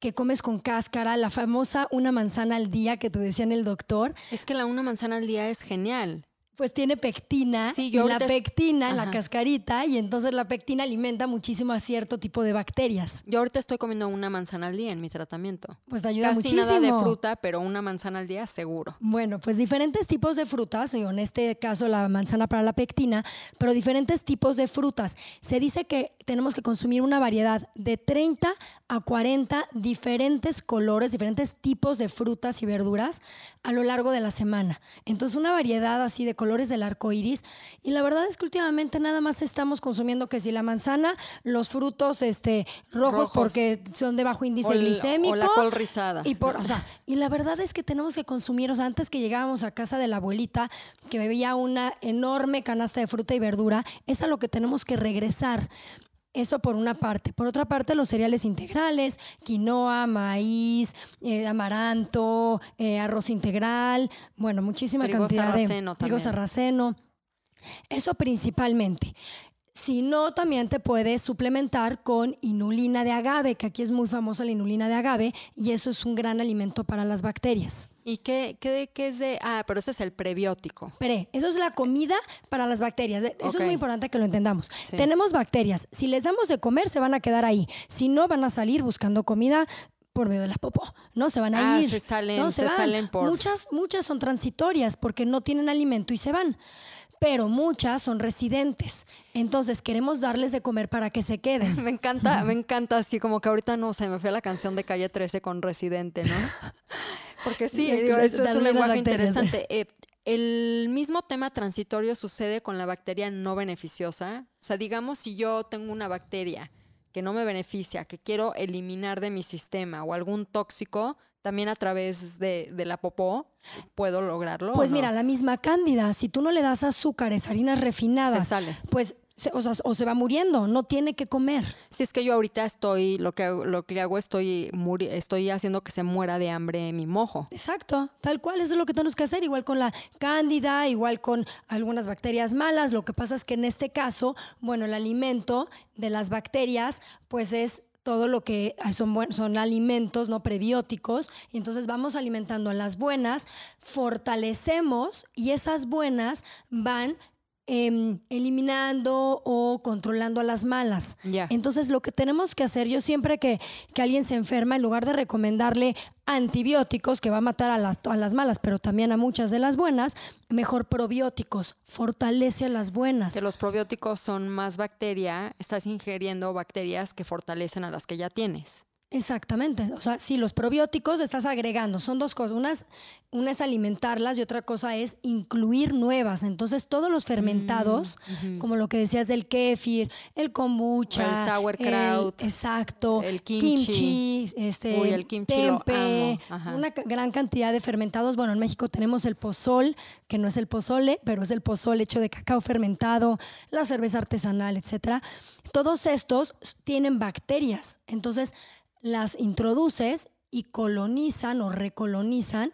que comes con cáscara, la famosa una manzana al día que te decían el doctor,
Es que la una manzana al día es genial.
Pues tiene pectina
Sí,
y la
ahorita es-
pectina, la cascarita, y entonces la pectina alimenta muchísimo a cierto tipo de bacterias.
Yo ahorita estoy comiendo una manzana al día en mi tratamiento.
Pues te ayuda
Casi
muchísimo.
nada de fruta, pero una manzana al día seguro.
Bueno, pues diferentes tipos de frutas, y en este caso la manzana para la pectina, pero diferentes tipos de frutas. Se dice que tenemos que consumir una variedad de 30 a 40 diferentes colores, diferentes tipos de frutas y verduras a lo largo de la semana. Entonces, una variedad así de colores del arco iris. Y la verdad es que últimamente nada más estamos consumiendo que si la manzana, los frutos este, rojos,
Rojos.
porque son de bajo índice
O el-
glicémico.
o la col rizada.
Y por, o sea, y la verdad es que tenemos que consumir, o sea, antes que llegábamos a casa de la abuelita, que me veía una enorme canasta de fruta y verdura, es a lo que tenemos que regresar. Eso por una parte. Por otra parte, los cereales integrales, quinoa, maíz, eh, amaranto, eh, arroz integral, bueno, muchísima
Trigo
cantidad
sarraceno
de trigo
también.
sarraceno. Eso principalmente. Si no, también te puedes suplementar con inulina de agave, que aquí es muy famosa la inulina de agave, y eso es un gran alimento para las bacterias.
¿Y qué, qué, qué es de...? Ah, pero ese es el prebiótico.
Pre, eso es la comida para las bacterias. Eso es muy importante que lo entendamos.
Sí.
Tenemos bacterias. Si les damos de comer, se van a quedar ahí. Si no, van a salir buscando comida por medio de la popó, ¿no? Se van a
Ah,
ir.
se salen-
¿no?
se
van.
salen por-
Muchas, muchas son transitorias porque no tienen alimento y se van. Pero muchas son residentes. Entonces queremos darles de comer para que se queden. (laughs)
Me encanta, me (laughs) encanta así como que ahorita no se me fue la canción de Calle 13 con Residente, ¿no? (laughs) Porque sí, digo,
se-
eso es un lenguaje interesante. Eh, el mismo tema transitorio sucede con la bacteria no beneficiosa. O sea, digamos si yo tengo una bacteria que no me beneficia, que quiero eliminar de mi sistema o algún tóxico, también a través de, de la popó puedo lograrlo.
Pues mira, la misma cándida, si tú no le das azúcares, harinas
se
refinadas,
sale.
pues se- o, sea, o se va muriendo, no tiene que comer.
Si es que yo ahorita estoy, lo que, hago- lo que hago, estoy, muri- estoy haciendo que se muera de hambre mi mojo.
Exacto, tal cual, eso es lo que tenemos que hacer, igual con la cándida, igual con algunas bacterias malas. Lo que pasa es que en este caso, bueno, el alimento de las bacterias, pues es todo lo que son, buen- son alimentos, no prebióticos, y entonces vamos alimentando a las buenas, fortalecemos y esas buenas van em, eliminando o controlando a las malas. Entonces lo que tenemos que hacer, yo siempre que, que alguien se enferma, en lugar de recomendarle antibióticos, que va a matar a las, a las malas, pero también a muchas de las buenas, mejor probióticos, fortalece a las buenas.
Que los probióticos son más bacteria, estás ingiriendo bacterias que fortalecen a las que ya tienes.
Exactamente. O sea, si los probióticos estás agregando, son dos cosas. Una es, una es alimentarlas y otra cosa es incluir nuevas. Entonces, todos los fermentados, como lo que decías del kéfir, el kombucha,
Mm, El sauerkraut,
el- exacto,
el kimchi.
este,
Uy, el kimchi lo
tempe,
amo.
Una gran cantidad de fermentados. Bueno, en México tenemos el pozol, que no es el pozole, pero es el pozol hecho de cacao fermentado, la cerveza artesanal, etcétera. Todos estos tienen bacterias. Entonces, las introduces y colonizan o recolonizan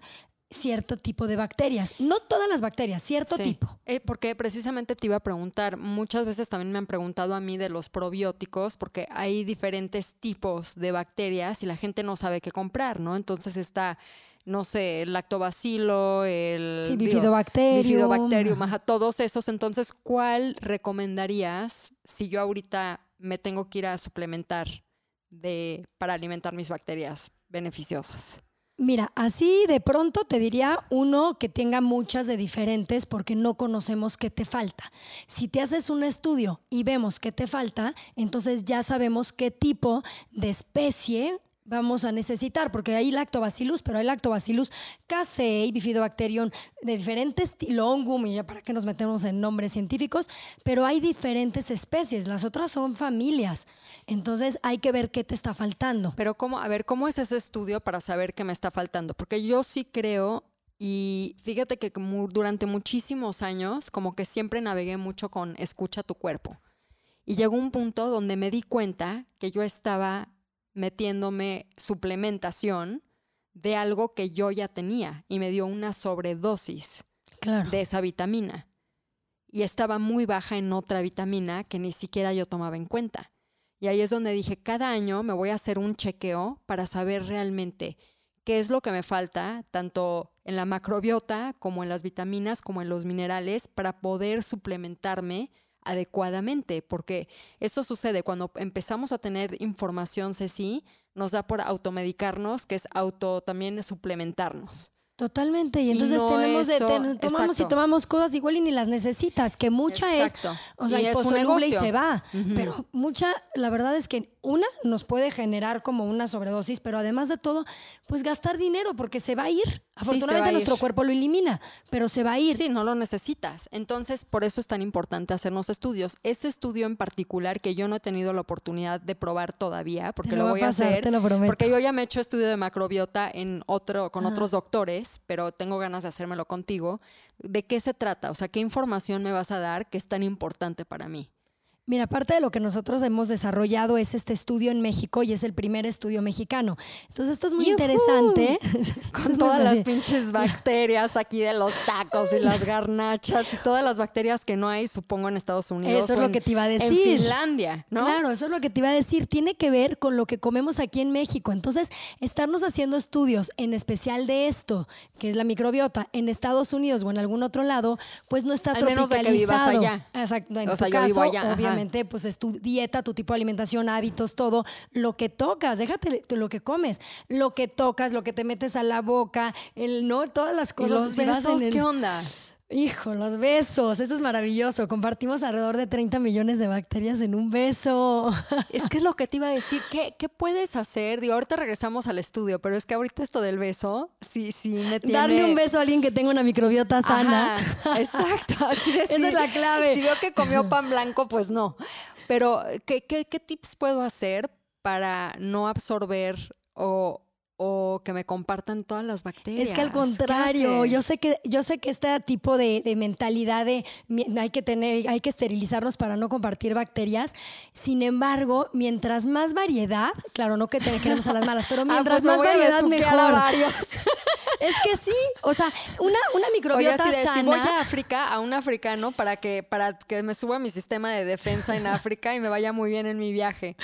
cierto tipo de bacterias. No todas las bacterias, cierto
Sí.
tipo.
Eh, porque precisamente te iba a preguntar, muchas veces también me han preguntado a mí de los probióticos, porque hay diferentes tipos de bacterias y la gente no sabe qué comprar, ¿no? Entonces está, no sé, el lactobacilo, el
Sí,
digo,
bifidobacterium.
bifidobacterium, ajá, todos esos. Entonces, ¿cuál recomendarías si yo ahorita me tengo que ir a suplementar de, para alimentar mis bacterias beneficiosas?
Mira, así de pronto te diría uno que tenga muchas de diferentes porque no conocemos qué te falta. Si te haces un estudio y vemos qué te falta, entonces ya sabemos qué tipo de especie vamos a necesitar, porque hay lactobacillus, pero hay lactobacillus casei, bifidobacterium, de diferentes, ti- longum, y ya para qué nos metemos en nombres científicos, pero hay diferentes especies, las otras son familias, entonces hay que ver qué te está faltando.
Pero cómo, a ver, ¿cómo es ese estudio para saber qué me está faltando? Porque yo sí creo y fíjate que durante muchísimos años como que siempre navegué mucho con escucha tu cuerpo. Y llegó un punto donde me di cuenta que yo estaba metiéndome suplementación de algo que yo ya tenía y me dio una sobredosis
Claro.
de esa vitamina. Y estaba muy baja en otra vitamina que ni siquiera yo tomaba en cuenta. Y ahí es donde dije, cada año me voy a hacer un chequeo para saber realmente qué es lo que me falta, tanto en la macrobiota como en las vitaminas, como en los minerales, para poder suplementarme adecuadamente, porque eso sucede cuando empezamos a tener información, Ceci, nos da por automedicarnos, que es auto también suplementarnos.
Totalmente, y
Y
entonces
no
tenemos de, ten- tomamos y tomamos cosas igual y ni las necesitas, que mucha
Exacto.
es, o sea,
Y
y
es un
posoluble y
negocio.
se va, pero mucha, la verdad es que una nos puede generar como una sobredosis, pero además de todo, pues gastar dinero porque se va a ir. Afortunadamente nuestro cuerpo lo elimina, pero se va a ir.
Sí, no lo necesitas. Entonces, por eso es tan importante hacernos estudios. Este estudio en particular, que yo no he tenido la oportunidad de probar todavía, porque lo,
a
voy
pasar,
a hacer.
te lo prometo.
Porque yo ya me he hecho estudio de macrobiota en otro, con
Ajá.
otros doctores, pero tengo ganas de hacérmelo contigo. ¿De qué se trata? O sea, ¿qué información me vas a dar que es tan importante para mí?
Mira, parte de lo que nosotros hemos desarrollado es este estudio en México y es el primer estudio mexicano. Entonces esto es muy
¡Yujú!
interesante. (laughs)
Con todas las pinches (laughs) bacterias aquí de los tacos y las garnachas y todas las bacterias que no hay, supongo, en Estados Unidos.
Eso es lo
en-
que te iba a
En
decir.
Finlandia, ¿no?
Claro, eso es lo que te iba a decir. Tiene que ver con lo que comemos aquí en México. Entonces, estarnos haciendo estudios, en especial de esto, que es la microbiota, en Estados Unidos o en algún otro lado, pues no está
Al menos de que vivas
tropicalizado.
allá.
Exacto. En
O
tu
sea, yo
caso,
vivo allá.
Obviamente, pues es tu dieta, tu tipo de alimentación, hábitos, todo. Lo que tocas, déjate lo que comes. Lo que tocas, lo que te metes a la boca, el no, todas las
¿Y
cosas.
los besos qué onda?
Hijo, los besos, eso es maravilloso. Compartimos alrededor de 30 millones de bacterias en un beso. (laughs)
Es que es lo que te iba a decir. ¿Qué, qué puedes hacer? Digo, ahorita regresamos al estudio, pero es que ahorita esto del beso, sí, sí me tiene...
Darle un beso a alguien que tenga una microbiota sana.
Ajá, exacto. Así de, (laughs)
Esa es la clave.
Si veo que comió (laughs) pan blanco, pues no. Pero, ¿qué, qué, qué tips puedo hacer para no absorber o, o que me compartan todas las bacterias?
Es que al
¿Qué
contrario, yo sé que yo sé que este tipo de, de mentalidad de hay que tener, hay que esterilizarnos para no compartir bacterias. Sin embargo, mientras más variedad, claro, no que te queremos a las malas, pero (laughs)
Ah,
mientras
pues me
más
a
variedad mejor. (laughs) Es que sí, o sea, una, una
Oye,
microbiota
así de,
sana.
si voy a África, a un africano, para que, para que me suba mi sistema de defensa en África y me vaya muy bien en mi viaje.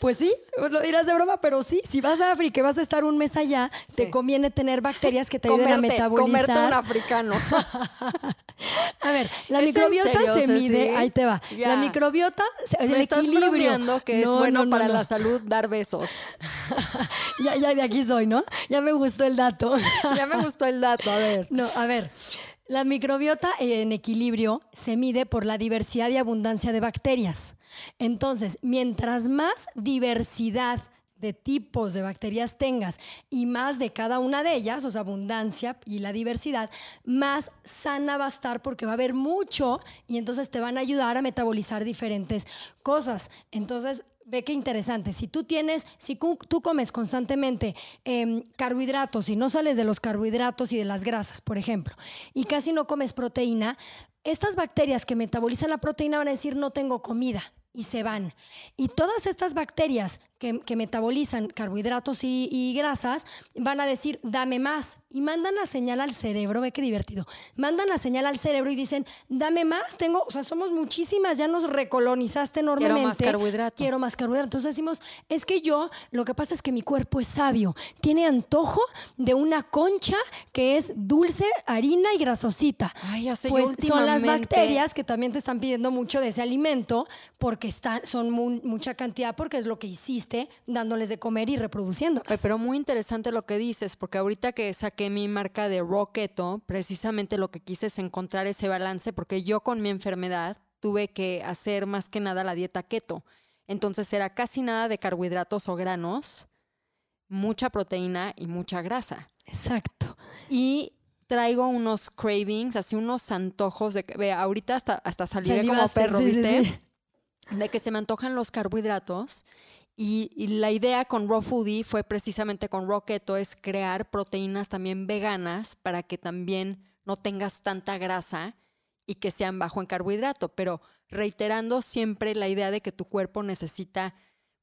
Pues sí, lo dirás de broma, pero sí, si vas a África y vas a estar un mes allá,
Sí.
te conviene tener bacterias que te ayuden a
Comerte,
metabolizar.
comerte un africano. (laughs)
A ver, la
¿Es en
microbiota
serio,
se mide, ahí te va.
Ya.
La microbiota, el
me estás
equilibrio.
bromeando que es
No,
bueno
no, no,
para la salud dar besos. (laughs)
Ya, ya de aquí soy, ¿no? Ya me gustó el dato. (laughs)
Ya me gustó el dato, a ver.
No, a ver. La microbiota en equilibrio se mide por la diversidad y abundancia de bacterias. Entonces, mientras más diversidad de tipos de bacterias tengas y más de cada una de ellas, o sea, abundancia y la diversidad, más sana va a estar porque va a haber mucho y entonces te van a ayudar a metabolizar diferentes cosas. Entonces, ve qué interesante. Si tú tienes, si tú comes constantemente em, carbohidratos y no sales de los carbohidratos y de las grasas, por ejemplo, y casi no comes proteína, estas bacterias que metabolizan la proteína van a decir no tengo comida y se van. Y todas estas bacterias que, que metabolizan carbohidratos y, y grasas van a decir dame más y mandan la señal al cerebro, ve qué divertido, mandan la señal al cerebro y dicen dame más, tengo, o sea, somos muchísimas, ya nos recolonizaste enormemente.
más carbohidrato.
Quiero más carbohidrato. Entonces decimos, es que yo, lo que pasa es que mi cuerpo es sabio, tiene antojo de una concha que es dulce, harina y grasosita.
Ay, ya sé, yo
pues son las bacterias que también te están pidiendo mucho de ese alimento porque están, son mu- mucha cantidad porque es lo que hiciste dándoles de comer y reproduciéndolas.
Pero muy interesante lo que dices, porque ahorita que saqué mi marca de Raw Keto, precisamente lo que quise es encontrar ese balance, porque yo con mi enfermedad tuve que hacer más que nada la dieta keto. Entonces era casi nada de carbohidratos o granos, mucha proteína y mucha grasa.
Exacto.
Y traigo unos cravings, así unos antojos de que, ahorita hasta, hasta saliré como perro,
sí, sí,
¿viste?
sí.
de que se me antojan los carbohidratos y, y la idea con Raw Foodie fue precisamente con Raw Keto es crear proteínas también veganas para que también no tengas tanta grasa y que sean bajo en carbohidrato, pero reiterando siempre la idea de que tu cuerpo necesita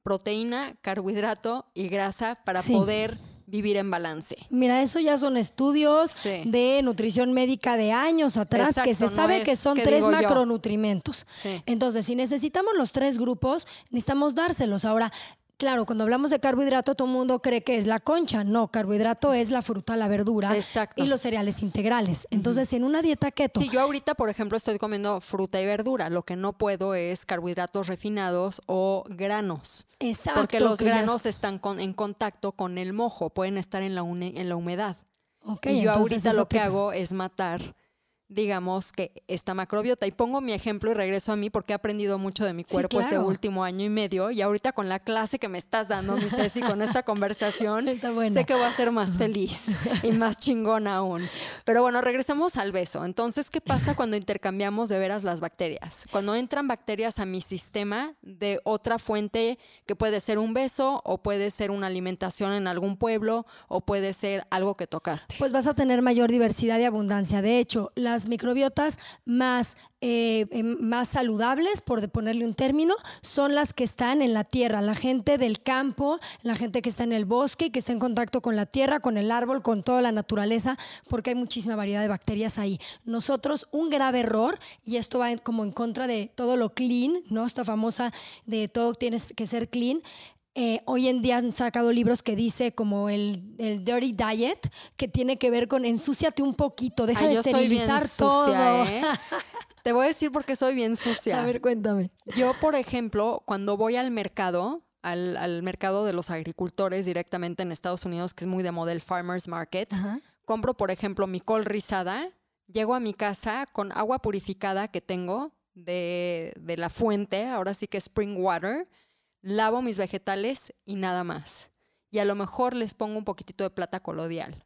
proteína, carbohidrato y grasa para
Sí.
poder vivir en balance.
Mira, eso ya son estudios
Sí.
de nutrición médica de años atrás que se
no
sabe que son tres macronutrimentos.
Sí.
Entonces, si necesitamos los tres grupos, necesitamos dárselos. Ahora, claro, cuando hablamos de carbohidrato, todo el mundo cree que es la concha. No, carbohidrato es la fruta, la verdura
Exacto.
y los cereales integrales. Entonces, en una dieta keto,
Sí, yo ahorita, por ejemplo, estoy comiendo fruta y verdura. Lo que no puedo es carbohidratos refinados o granos.
exacto,
porque los
es-
granos están con- en contacto con el mojo, pueden estar en la, une- en la humedad. Y yo ahorita lo que hago es matar, digamos, que esta macrobiota. Y pongo mi ejemplo y regreso a mí porque he aprendido mucho de mi
Sí,
cuerpo este último año y medio. Y ahorita con la clase que me estás dando, mi Ceci, con esta conversación, (laughs) sé que voy a ser más feliz y más chingona aún. Pero bueno, regresamos al beso. Entonces, ¿qué pasa cuando intercambiamos de veras las bacterias? Cuando entran bacterias a mi sistema de otra fuente que puede ser un beso o puede ser una alimentación en algún pueblo o puede ser algo que tocaste.
pues vas a tener mayor diversidad y abundancia. De hecho, las microbiotas más, eh, em, más saludables, por ponerle un término, son las que están en la tierra. La gente del campo, la gente que está en el bosque, que está en contacto con la tierra, con el árbol, con toda la naturaleza, porque hay muchísima variedad de bacterias ahí. Nosotros, un grave error, y esto va como en contra de todo lo clean, ¿no? Esta famosa de todo tienes que ser clean. Eh, hoy en día han sacado libros que dice como el, el Dirty Diet, que tiene que ver con ensúciate un poquito, deja
Ay,
de
yo soy bien
esterilizar
sucia,
todo.
¿eh? (laughs) Te voy a decir por qué soy bien sucia.
A ver, cuéntame.
Yo, por ejemplo, cuando voy al mercado, al, al mercado de los agricultores directamente en Estados Unidos, que es muy de model Farmers Market,
Ajá.
compro, por ejemplo, mi col rizada, llego a mi casa con agua purificada que tengo de, de la fuente, ahora sí que spring water, lavo mis vegetales y nada más. Y a lo mejor les pongo un poquitito de plata colodial.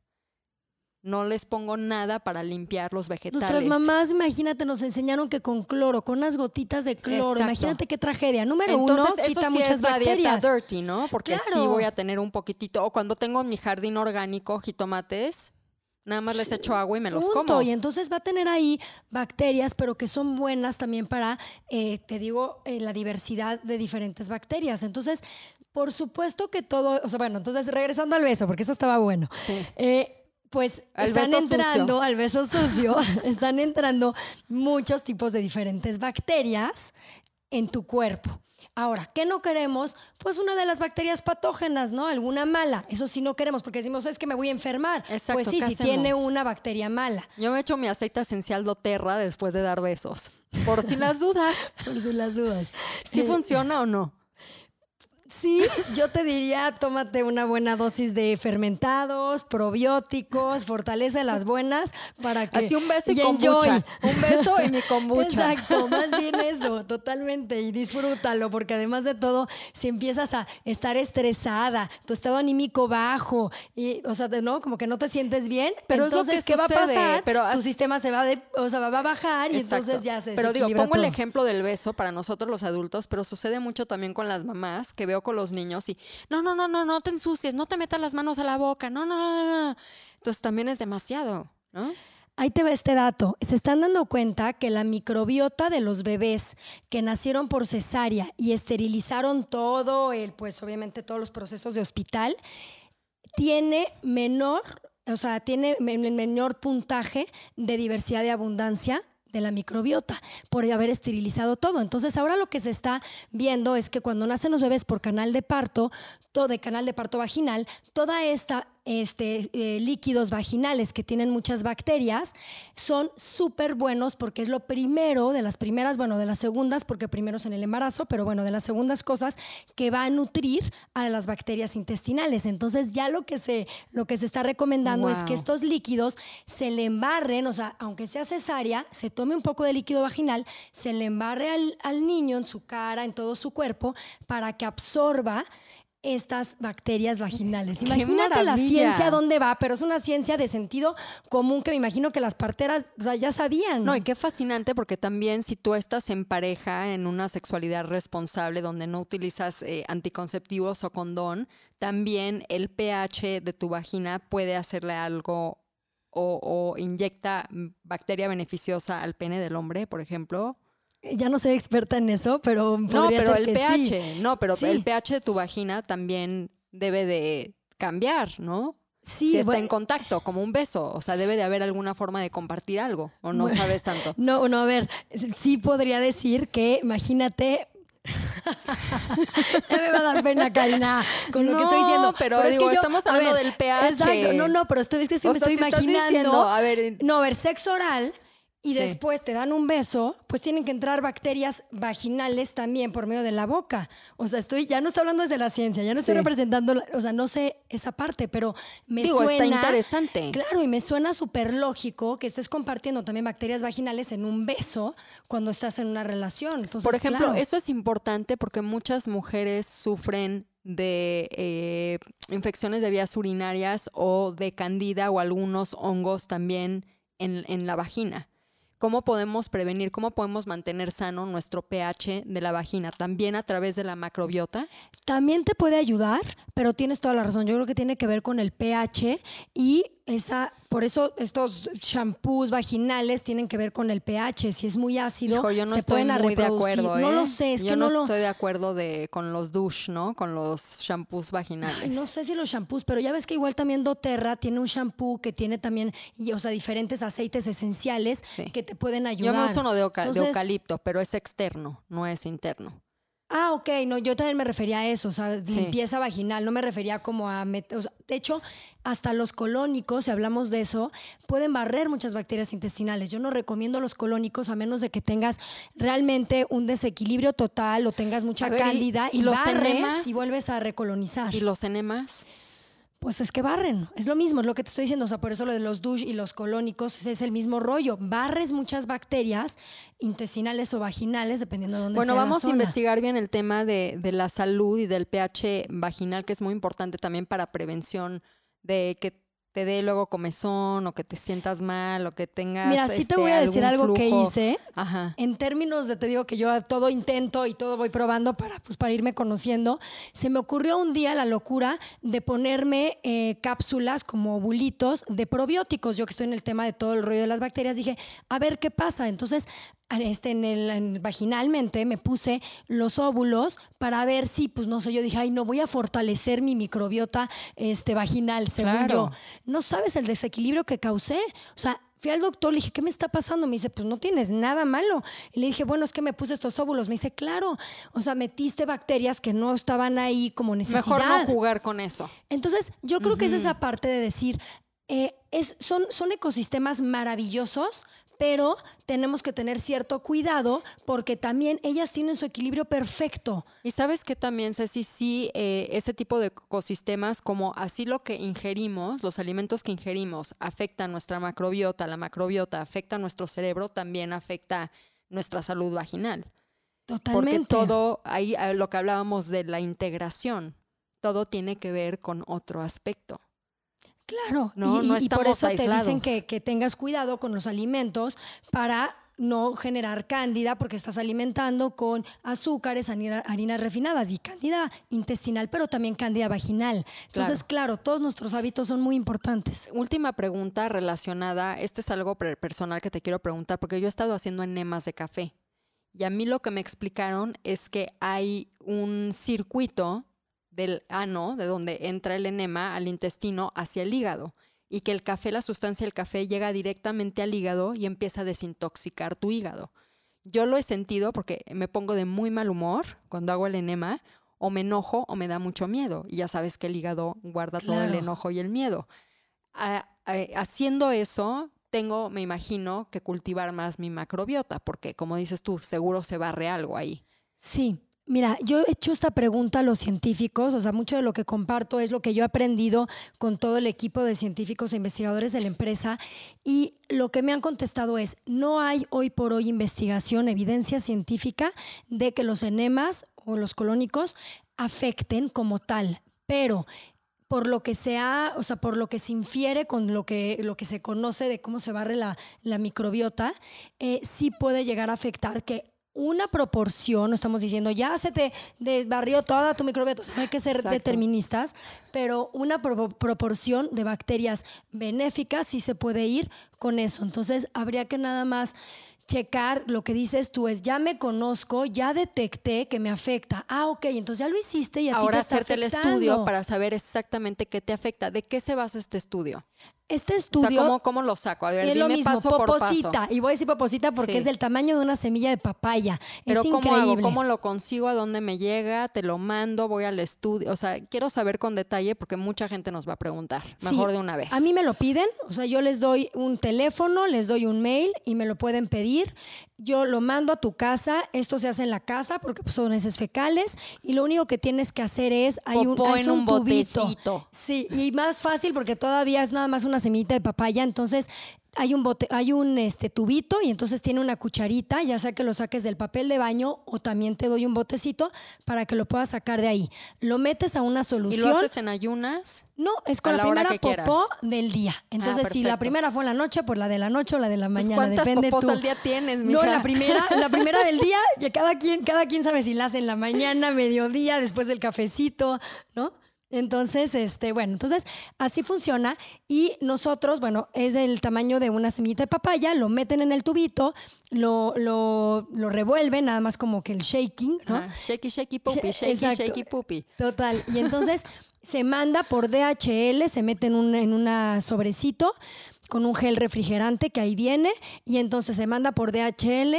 No les pongo nada para limpiar los vegetales.
Nuestras mamás, imagínate, nos enseñaron que con cloro, con unas gotitas de cloro,
Exacto.
imagínate qué tragedia. Número
Entonces,
uno,
eso
quita
sí
muchas
es la
bacterias.
dieta dirty, ¿no? Porque sí
Claro.
voy a tener un poquitito. O cuando tengo mi jardín orgánico, jitomates, nada más les echo agua y me los
Punto.
como.
Y entonces va a tener ahí bacterias, pero que son buenas también para, eh, te digo, eh, la diversidad de diferentes bacterias. Entonces, por supuesto que todo, o sea, bueno, entonces regresando al beso, porque eso estaba bueno.
Sí.
Eh, pues
Al
están
sucio.
entrando al beso sucio, (laughs) (laughs) están entrando muchos tipos de diferentes bacterias en tu cuerpo. Ahora, ¿qué no queremos? Pues una de las bacterias patógenas, ¿no? Alguna mala. Eso sí no queremos porque decimos, es que me voy a enfermar.
Exacto,
pues sí,
¿qué
si tiene una bacteria mala.
Yo me echo mi aceite esencial doTERRA después de dar besos. Por si las dudas, (laughs)
Por si las dudas.
¿sí
Eh,
funciona o no?
Sí, yo te diría, tómate una buena dosis de fermentados, probióticos, fortalece las buenas para que...
Así un beso y,
enjoy.
kombucha. Un beso y mi kombucha.
Exacto, (laughs) más bien eso, totalmente. Y disfrútalo, porque además de todo, si empiezas a estar estresada, tu estado anímico bajo, y, o sea, ¿no? Como que no te sientes bien,
Pero es lo
entonces,
que
¿qué va a
sucede,
pasar?
pero
tu sistema se va, de- o sea, va a bajar y
Exacto.
entonces ya se
Pero digo, pongo el ejemplo del beso para nosotros los adultos, pero sucede mucho también con las mamás que veo con los niños y no, no, no, no, no te ensucies, no te metas las manos a la boca, no, no, no, no. Entonces también es demasiado, ¿no?
Ahí te va este dato. Se están dando cuenta que la microbiota de los bebés que nacieron por cesárea y esterilizaron todo el, pues obviamente todos los procesos de hospital, tiene menor, o sea, tiene men- menor puntaje de diversidad de abundancia de la microbiota por haber esterilizado todo. Entonces, ahora lo que se está viendo es que cuando nacen los bebés por canal de parto, todo de canal de parto vaginal, toda esta este, eh, líquidos vaginales que tienen muchas bacterias son súper buenos porque es lo primero de las primeras, bueno, de las segundas, porque primero es en el embarazo, pero bueno, de las segundas cosas que va a nutrir a las bacterias intestinales. Entonces ya lo que se, lo que se está recomendando es que estos líquidos se le embarren, o sea, aunque sea cesárea, se tome un poco de líquido vaginal, se le embarre al, al niño en su cara, en todo su cuerpo, para que absorba estas bacterias vaginales.
¡Qué
Imagínate la ciencia dónde va, pero es una ciencia de sentido común que me imagino que las parteras o sea, ya sabían.
No, y qué fascinante porque también si tú estás en pareja, en una sexualidad responsable donde no utilizas eh, anticonceptivos o condón, también el pH de tu vagina puede hacerle algo o, o inyecta mm, bacteria beneficiosa al pene del hombre, por ejemplo.
Ya no soy experta en eso, pero
No, pero el pH,
sí.
no, pero
Sí.
el pH de tu vagina también debe de cambiar, ¿no?
Sí,
si está
bueno,
en contacto, como un beso, o sea, debe de haber alguna forma de compartir algo, o no
Bueno.
sabes tanto. (laughs)
No, no, a ver, sí podría decir que, imagínate. (laughs) ya me va a dar pena, Karina, con lo que estoy
No,
diciendo.
pero
es
digo,
que yo-
estamos hablando
ver,
del pH.
Exacto, no, no, pero estoy, es que sí me estoy imaginando.
diciendo, a ver,
No, a ver, sexo oral y
Sí.
después te dan un beso, pues tienen que entrar bacterias vaginales también por medio de la boca. O sea, estoy, ya no estoy hablando desde la ciencia, ya no estoy
Sí.
representando, o sea, no sé esa parte, pero me
digo,
suena.
está interesante.
Claro, y me suena súper lógico que estés compartiendo también bacterias vaginales en un beso cuando estás en una relación. Entonces,
Por ejemplo,
claro.
eso es importante porque muchas mujeres sufren de eh, infecciones de vías urinarias o de candida o algunos hongos también en, en la vagina. ¿Cómo podemos prevenir, cómo podemos mantener sano nuestro pH de la vagina? También a través de la macrobiota.
También te puede ayudar, pero tienes toda la razón. Yo creo que tiene que ver con el pH y esa, por eso estos shampoos vaginales tienen que ver con el pH. Si es muy ácido,
Hijo, yo no
se
estoy
pueden
muy de.
No
¿eh?
lo sé, es
yo
que
no,
no, lo.
estoy de acuerdo de, con los douche, ¿no? Con los shampoos vaginales.
Ay, no sé si los shampoos, pero ya ves que igual también doTERRA tiene un shampoo que tiene también, y, o sea, diferentes aceites esenciales
Sí.
que te pueden
Yo
ayudar.
me uso uno de, oca- de
Entonces-
eucalipto, pero es externo, no es interno.
Ah, ok, no, yo también me refería a eso, o sea,
Sí.
limpieza vaginal, no me refería como a... o sea, de hecho, hasta los colónicos, si hablamos de eso, pueden barrer muchas bacterias intestinales. Yo no recomiendo los colónicos a menos de que tengas realmente un desequilibrio total o tengas mucha
ver, ¿y-
cándida
y
y,
los
barres
enemas?
y vuelves a recolonizar.
¿Y los enemas?
Pues es que barren, es lo mismo, es lo que te estoy diciendo, o sea, por eso lo de los douche y los colónicos es el mismo rollo. Barres muchas bacterias intestinales o vaginales, dependiendo de dónde
Bueno,
sea la
vamos a investigar bien el tema de, de la salud y del pH vaginal, que es muy importante también para prevención de que te dé luego comezón o que te sientas mal o que tengas.
Mira, sí te
este,
voy a decir algo que hice.
Ajá.
En términos de, te digo que yo todo intento y todo voy probando para, pues, para irme conociendo, se me ocurrió un día la locura de ponerme eh, cápsulas como bulitos de probióticos. Yo que estoy en el tema de todo el rollo de las bacterias, dije, a ver qué pasa. Entonces, este, en el, en- vaginalmente me puse los óvulos para ver si, pues no sé, yo dije, ay, no voy a fortalecer mi microbiota este, vaginal, según
Claro.
yo. No sabes el desequilibrio que causé. O sea, fui al doctor, le dije, ¿qué me está pasando? Me dice, pues no tienes nada malo. Y le dije, bueno, es que me puse estos óvulos. Me dice, claro, o sea, metiste bacterias que no estaban ahí como necesidad.
Mejor no jugar con eso.
Entonces, yo creo que es esa parte de decir, eh, es, son, son ecosistemas maravillosos, pero tenemos que tener cierto cuidado porque también ellas tienen su equilibrio perfecto.
Y sabes que también, Ceci, sí, eh, ese tipo de ecosistemas, como así lo que ingerimos, los alimentos que ingerimos, afectan nuestra macrobiota, la macrobiota afecta a nuestro cerebro, también afecta nuestra salud vaginal.
Totalmente.
Porque todo, ahí eh, lo que hablábamos de la integración, todo tiene que ver con otro aspecto.
Claro,
No,
y,
no
y- y por eso te dicen que, que tengas cuidado con los alimentos para no generar cándida porque estás alimentando con azúcares, harina- harinas refinadas y cándida intestinal, pero también cándida vaginal. Entonces, claro, todos nuestros hábitos son muy importantes.
Última pregunta relacionada, este es algo per- personal que te quiero preguntar, porque yo he estado haciendo enemas de café. Y a mí lo que me explicaron es que hay un circuito del ano, de donde entra el enema al intestino hacia el hígado. Y que el café, la sustancia del café, llega directamente al hígado y empieza a desintoxicar tu hígado. Yo lo he sentido porque me pongo de muy mal humor cuando hago el enema, o me enojo o me da mucho miedo. Y ya sabes que el hígado guarda todo el enojo y el miedo. A- a- haciendo eso, tengo, me imagino, que cultivar más mi macrobiota, porque como dices tú, seguro se barre algo ahí.
Sí. Mira, yo he hecho esta pregunta a los científicos, o sea, mucho de lo que comparto es lo que yo he aprendido con todo el equipo de científicos e investigadores de la empresa y lo que me han contestado es, no hay hoy por hoy investigación, evidencia científica de que los enemas o los colónicos afecten como tal, pero por lo que se ha, o sea, por lo que se infiere con lo que, lo que se conoce de cómo se barre la, la microbiota, eh, sí puede llegar a afectar que una proporción, no estamos diciendo ya se te desbarrió toda tu microbiota, o sea, no hay que ser
Exacto.
deterministas, pero una pro- proporción de bacterias benéficas sí se puede ir con eso. Entonces, habría que nada más checar lo que dices tú es, ya me conozco, ya detecté que me afecta. Ah, ok, entonces ya lo hiciste y a ti
Ahora
te está
hacerte el estudio para saber exactamente qué te afecta. ¿De qué se basa este estudio?
Este
O
estudio
sea, ¿cómo, cómo lo saco? A ver,
es
dime
lo mismo,
paso por
poposita.
paso.
Y voy a decir poposita porque
Sí.
es del tamaño de una semilla de papaya.
Pero
es
¿cómo
increíble.
hago? ¿Cómo lo consigo? ¿A dónde me llega? ¿Te lo mando? ¿Voy al estudio? O sea, quiero saber con detalle porque mucha gente nos va a preguntar.
Sí,
Mejor de una vez.
A mí me lo piden, o sea, yo les doy un teléfono, les doy un mail y me lo pueden pedir. Yo lo mando a tu casa, esto se hace en la casa porque pues, son heces fecales y lo único que tienes que hacer es hay un,
Popó
es
en un botecito.
Sí, y más fácil porque todavía es nada más una semillita de papaya, entonces hay un bote, hay un este tubito y entonces tiene una cucharita, ya sea que lo saques del papel de baño o también te doy un botecito para que lo puedas sacar de ahí. Lo metes a una
¿Y
solución.
lo haces en ayunas?
No, es con la, primera
quieras.
popó del día. Entonces, si la primera fue en la noche, pues la de la noche o la de la
Pues,
mañana,
¿Cuántas
depende
popós
tú.
al día tienes,
no, la primera, la (laughs) primera del día, ya cada quien, cada quien sabe si la hace en la mañana, mediodía, después del cafecito, ¿no? Entonces, este, bueno, entonces así funciona y nosotros, bueno, es del tamaño de una semillita de papaya, lo meten en el tubito, lo, lo, lo revuelven, nada más como que el shaking, ¿no?
Ajá. Shaky, shaky,
Sh-
shaky,
exacto.
shaky, puppy.
Total. Y entonces (laughs) se manda por DHL, se mete en un en una sobrecito con un gel refrigerante que ahí viene y entonces se manda por DHL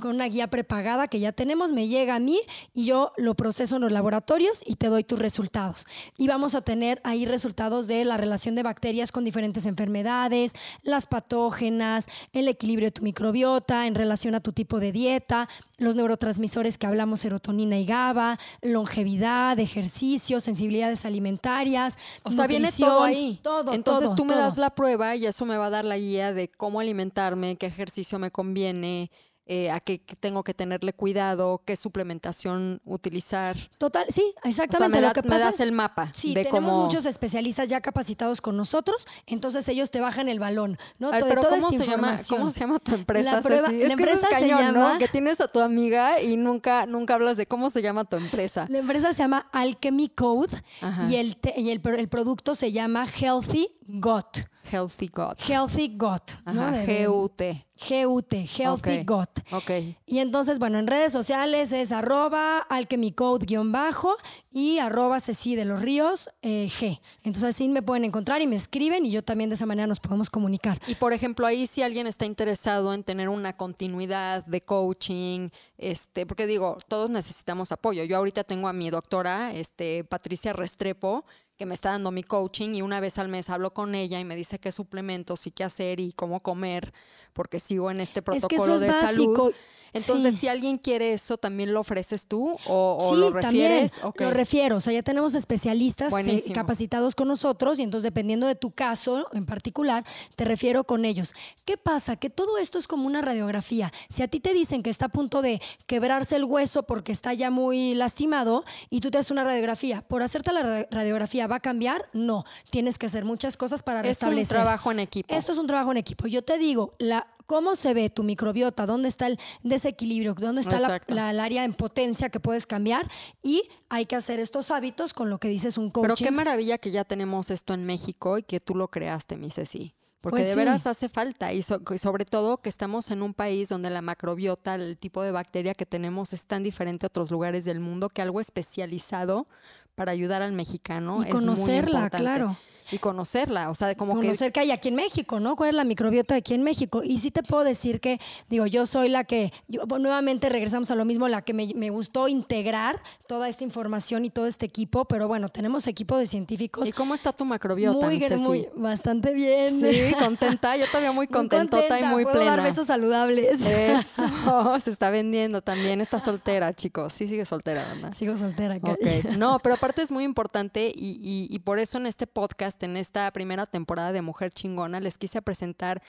con una guía prepagada que ya tenemos, me llega a mí y yo lo proceso en los laboratorios y te doy tus resultados. Y vamos a tener ahí resultados de la relación de bacterias con diferentes enfermedades, las patógenas, el equilibrio de tu microbiota en relación a tu tipo de dieta, los neurotransmisores que hablamos, serotonina y GABA, longevidad, ejercicio, sensibilidades alimentarias.
O sea, viene todo ahí.
Todo,
Entonces
todo,
tú me
todo.
das la prueba y eso me va a dar la guía de cómo alimentarme, qué ejercicio me conviene, eh, a qué tengo que tenerle cuidado, qué suplementación utilizar.
Total, sí,
O sea,
exactamente.
me,
Lo que
me
pasa
das
es-
el mapa
Sí,
de
tenemos
cómo...
muchos especialistas ya capacitados con nosotros, entonces ellos te bajan el balón, ¿no?
Pero
toda
¿cómo
esta
se, llama. ¿cómo se llama tu empresa?
La prueba-
Ceci?
la
es que
empresa
es
se
cañón,
llama-
¿no? Que tienes a tu amiga y nunca, nunca hablas de cómo se llama tu empresa.
La empresa se llama Alchemy Code
Ajá.
y, el, te- y el, el producto se llama Healthy Gut.
Healthy Gut.
Healthy Gut, ¿no?
G-U-T.
G-U-T, Healthy
Ok.
Gut.
Ok.
Y entonces, bueno, en redes sociales es arroba alchemycode guion bajo y arroba Ceci de los Ríos eh, G. Entonces así me pueden encontrar y me escriben y yo también de esa manera nos podemos comunicar.
Y por ejemplo, ahí si alguien está interesado en tener una continuidad de coaching, este, porque digo, todos necesitamos apoyo. Yo ahorita tengo a mi doctora, este, Patricia Restrepo, que me está dando mi coaching y una vez al mes hablo con ella y me dice qué suplementos y qué hacer y cómo comer, porque sigo en este
Es que eso
protocolo
es
de
básico.
salud. Entonces,
Sí.
si alguien quiere eso, ¿también lo ofreces tú o, o
sí,
lo refieres?
también
Ok.
lo refiero. O sea, ya tenemos especialistas eh, capacitados con nosotros y entonces dependiendo de tu caso en particular, te refiero con ellos. ¿Qué pasa? Que todo esto es como una radiografía. Si a ti te dicen que está a punto de quebrarse el hueso porque está ya muy lastimado y tú te haces una radiografía, ¿por hacerte la ra- radiografía va a cambiar? No. Tienes que hacer muchas cosas para
es
restablecer.
un trabajo en equipo.
Esto es un trabajo en equipo. Yo te digo, la, cómo se ve tu microbiota, dónde está el desequilibrio, dónde está la, el área en potencia que puedes cambiar y hay que hacer estos hábitos con lo que dices un coaching.
Pero qué maravilla que ya tenemos esto en México y que tú lo creaste, mi Ceci. Porque
Pues
de
sí.
veras hace falta y, so- y sobre todo que estamos en un país donde la macrobiota, el tipo de bacteria que tenemos es tan diferente a otros lugares del mundo que algo especializado para ayudar al mexicano
y
es muy
conocerla, claro.
Y conocerla, o sea, de como
conocer que hay aquí en México, ¿no? ¿Cuál es la microbiota aquí en México? Y sí te puedo decir que, digo, yo soy la que, yo, bueno, nuevamente regresamos a lo mismo, la que me, me gustó integrar toda esta información y todo este equipo, pero bueno, tenemos equipo de científicos
¿Y cómo está tu macrobiota,
muy,
Ceci?
muy, bastante bien.
Sí, contenta, yo todavía muy (laughs)
Muy
contentota y
contenta,
muy
puedo
plena.
dar besos saludables.
Eso, (laughs) se está vendiendo también. Está soltera, chicos. Sí, sigue soltera, ¿verdad?
Sigo soltera. Cari.
Ok, no, pero aparte es muy importante y, por eso en este podcast, en esta primera temporada de Mujer Chingona, les quise presentar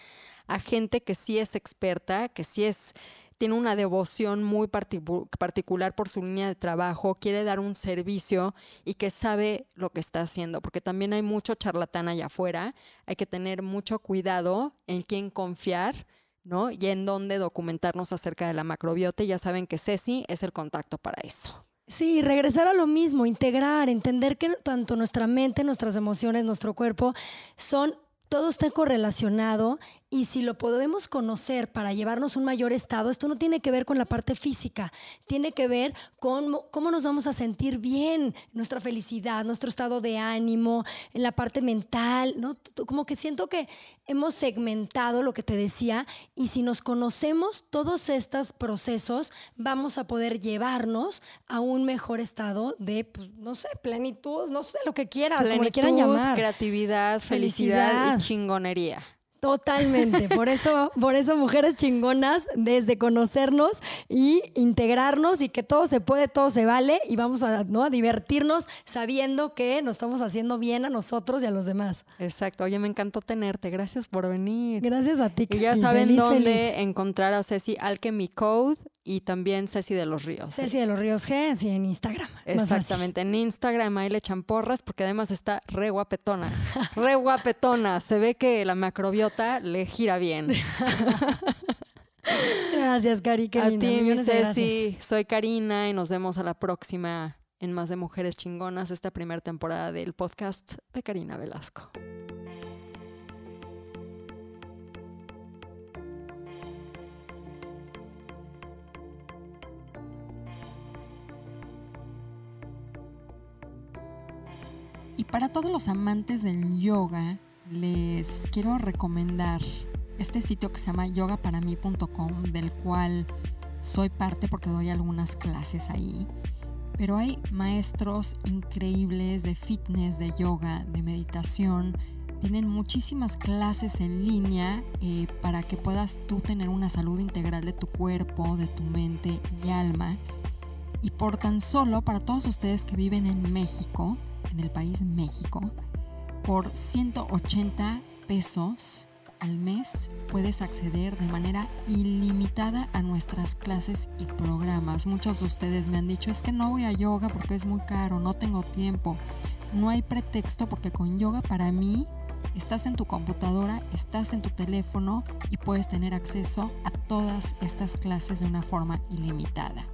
a gente que sí es experta, que sí es, tiene una devoción muy particu- particular por su línea de trabajo, quiere dar un servicio y que sabe lo que está haciendo, porque también hay mucho charlatán allá afuera, hay que tener mucho cuidado en quién confiar. ¿no? Y en dónde documentarnos acerca de la macrobiota. Ya saben que Ceci es el contacto para eso.
Sí, regresar a lo mismo, integrar, entender que tanto nuestra mente, nuestras emociones, nuestro cuerpo son todo está correlacionado y si lo podemos conocer para llevarnos un mayor estado, esto no tiene que ver con la parte física, tiene que ver con mo- cómo nos vamos a sentir bien, nuestra felicidad, nuestro estado de ánimo, en la parte mental, ¿no? Como que siento que hemos segmentado lo que te decía y si nos conocemos todos estos procesos, vamos a poder llevarnos a un mejor estado de, pues, no sé, plenitud, no sé, lo que quieras, como le
Plenitud,
quieran llamar.
creatividad, felicidad,
Felicidad.
y chingonería.
Totalmente. Por eso, por eso, mujeres chingonas, desde conocernos y integrarnos y que todo se puede, todo se vale y vamos a, ¿no? a divertirnos sabiendo que nos estamos haciendo bien a nosotros y a los demás.
Exacto. Oye, me encantó tenerte. Gracias por venir.
Gracias a ti.
Y ya saben
Feliz,
dónde
feliz.
encontrar a Ceci Alchemy Code y también Ceci de los Ríos.
Ceci de los Ríos G, sí, en Instagram. Es.
Exactamente, en Instagram ahí le echan porras porque además está re guapetona. Re guapetona. Se ve que la macrobiota le gira bien. (laughs)
Gracias, Cari, qué
a ti, mi Ceci.
gracias.
Soy Karina y nos vemos a la próxima en Más de Mujeres Chingonas, esta primera temporada del podcast de Karina Velasco.
Para todos los amantes del yoga, les quiero recomendar este sitio que se llama yogaparamí.com, del cual soy parte porque doy algunas clases ahí. Pero hay maestros increíbles de fitness, de yoga, de meditación. Tienen muchísimas clases en línea eh, para que puedas tú tener una salud integral de tu cuerpo, de tu mente y alma. Y por tan solo, para todos ustedes que viven en México, en el país México, por 180 pesos al mes puedes acceder de manera ilimitada a nuestras clases y programas. Muchos de ustedes me han dicho, es que no voy a yoga porque es muy caro, no tengo tiempo. No hay pretexto porque con yoga para mí estás en tu computadora, estás en tu teléfono y puedes tener acceso a todas estas clases de una forma ilimitada.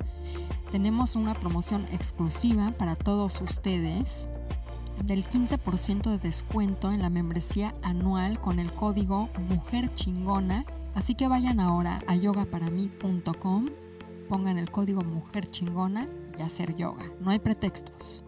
Tenemos una promoción exclusiva para todos ustedes
del 15% de descuento en la membresía anual con el código Mujer Chingona. Así que vayan ahora a yogaparamí.com, pongan el código Mujer Chingona y hacer yoga. No hay pretextos.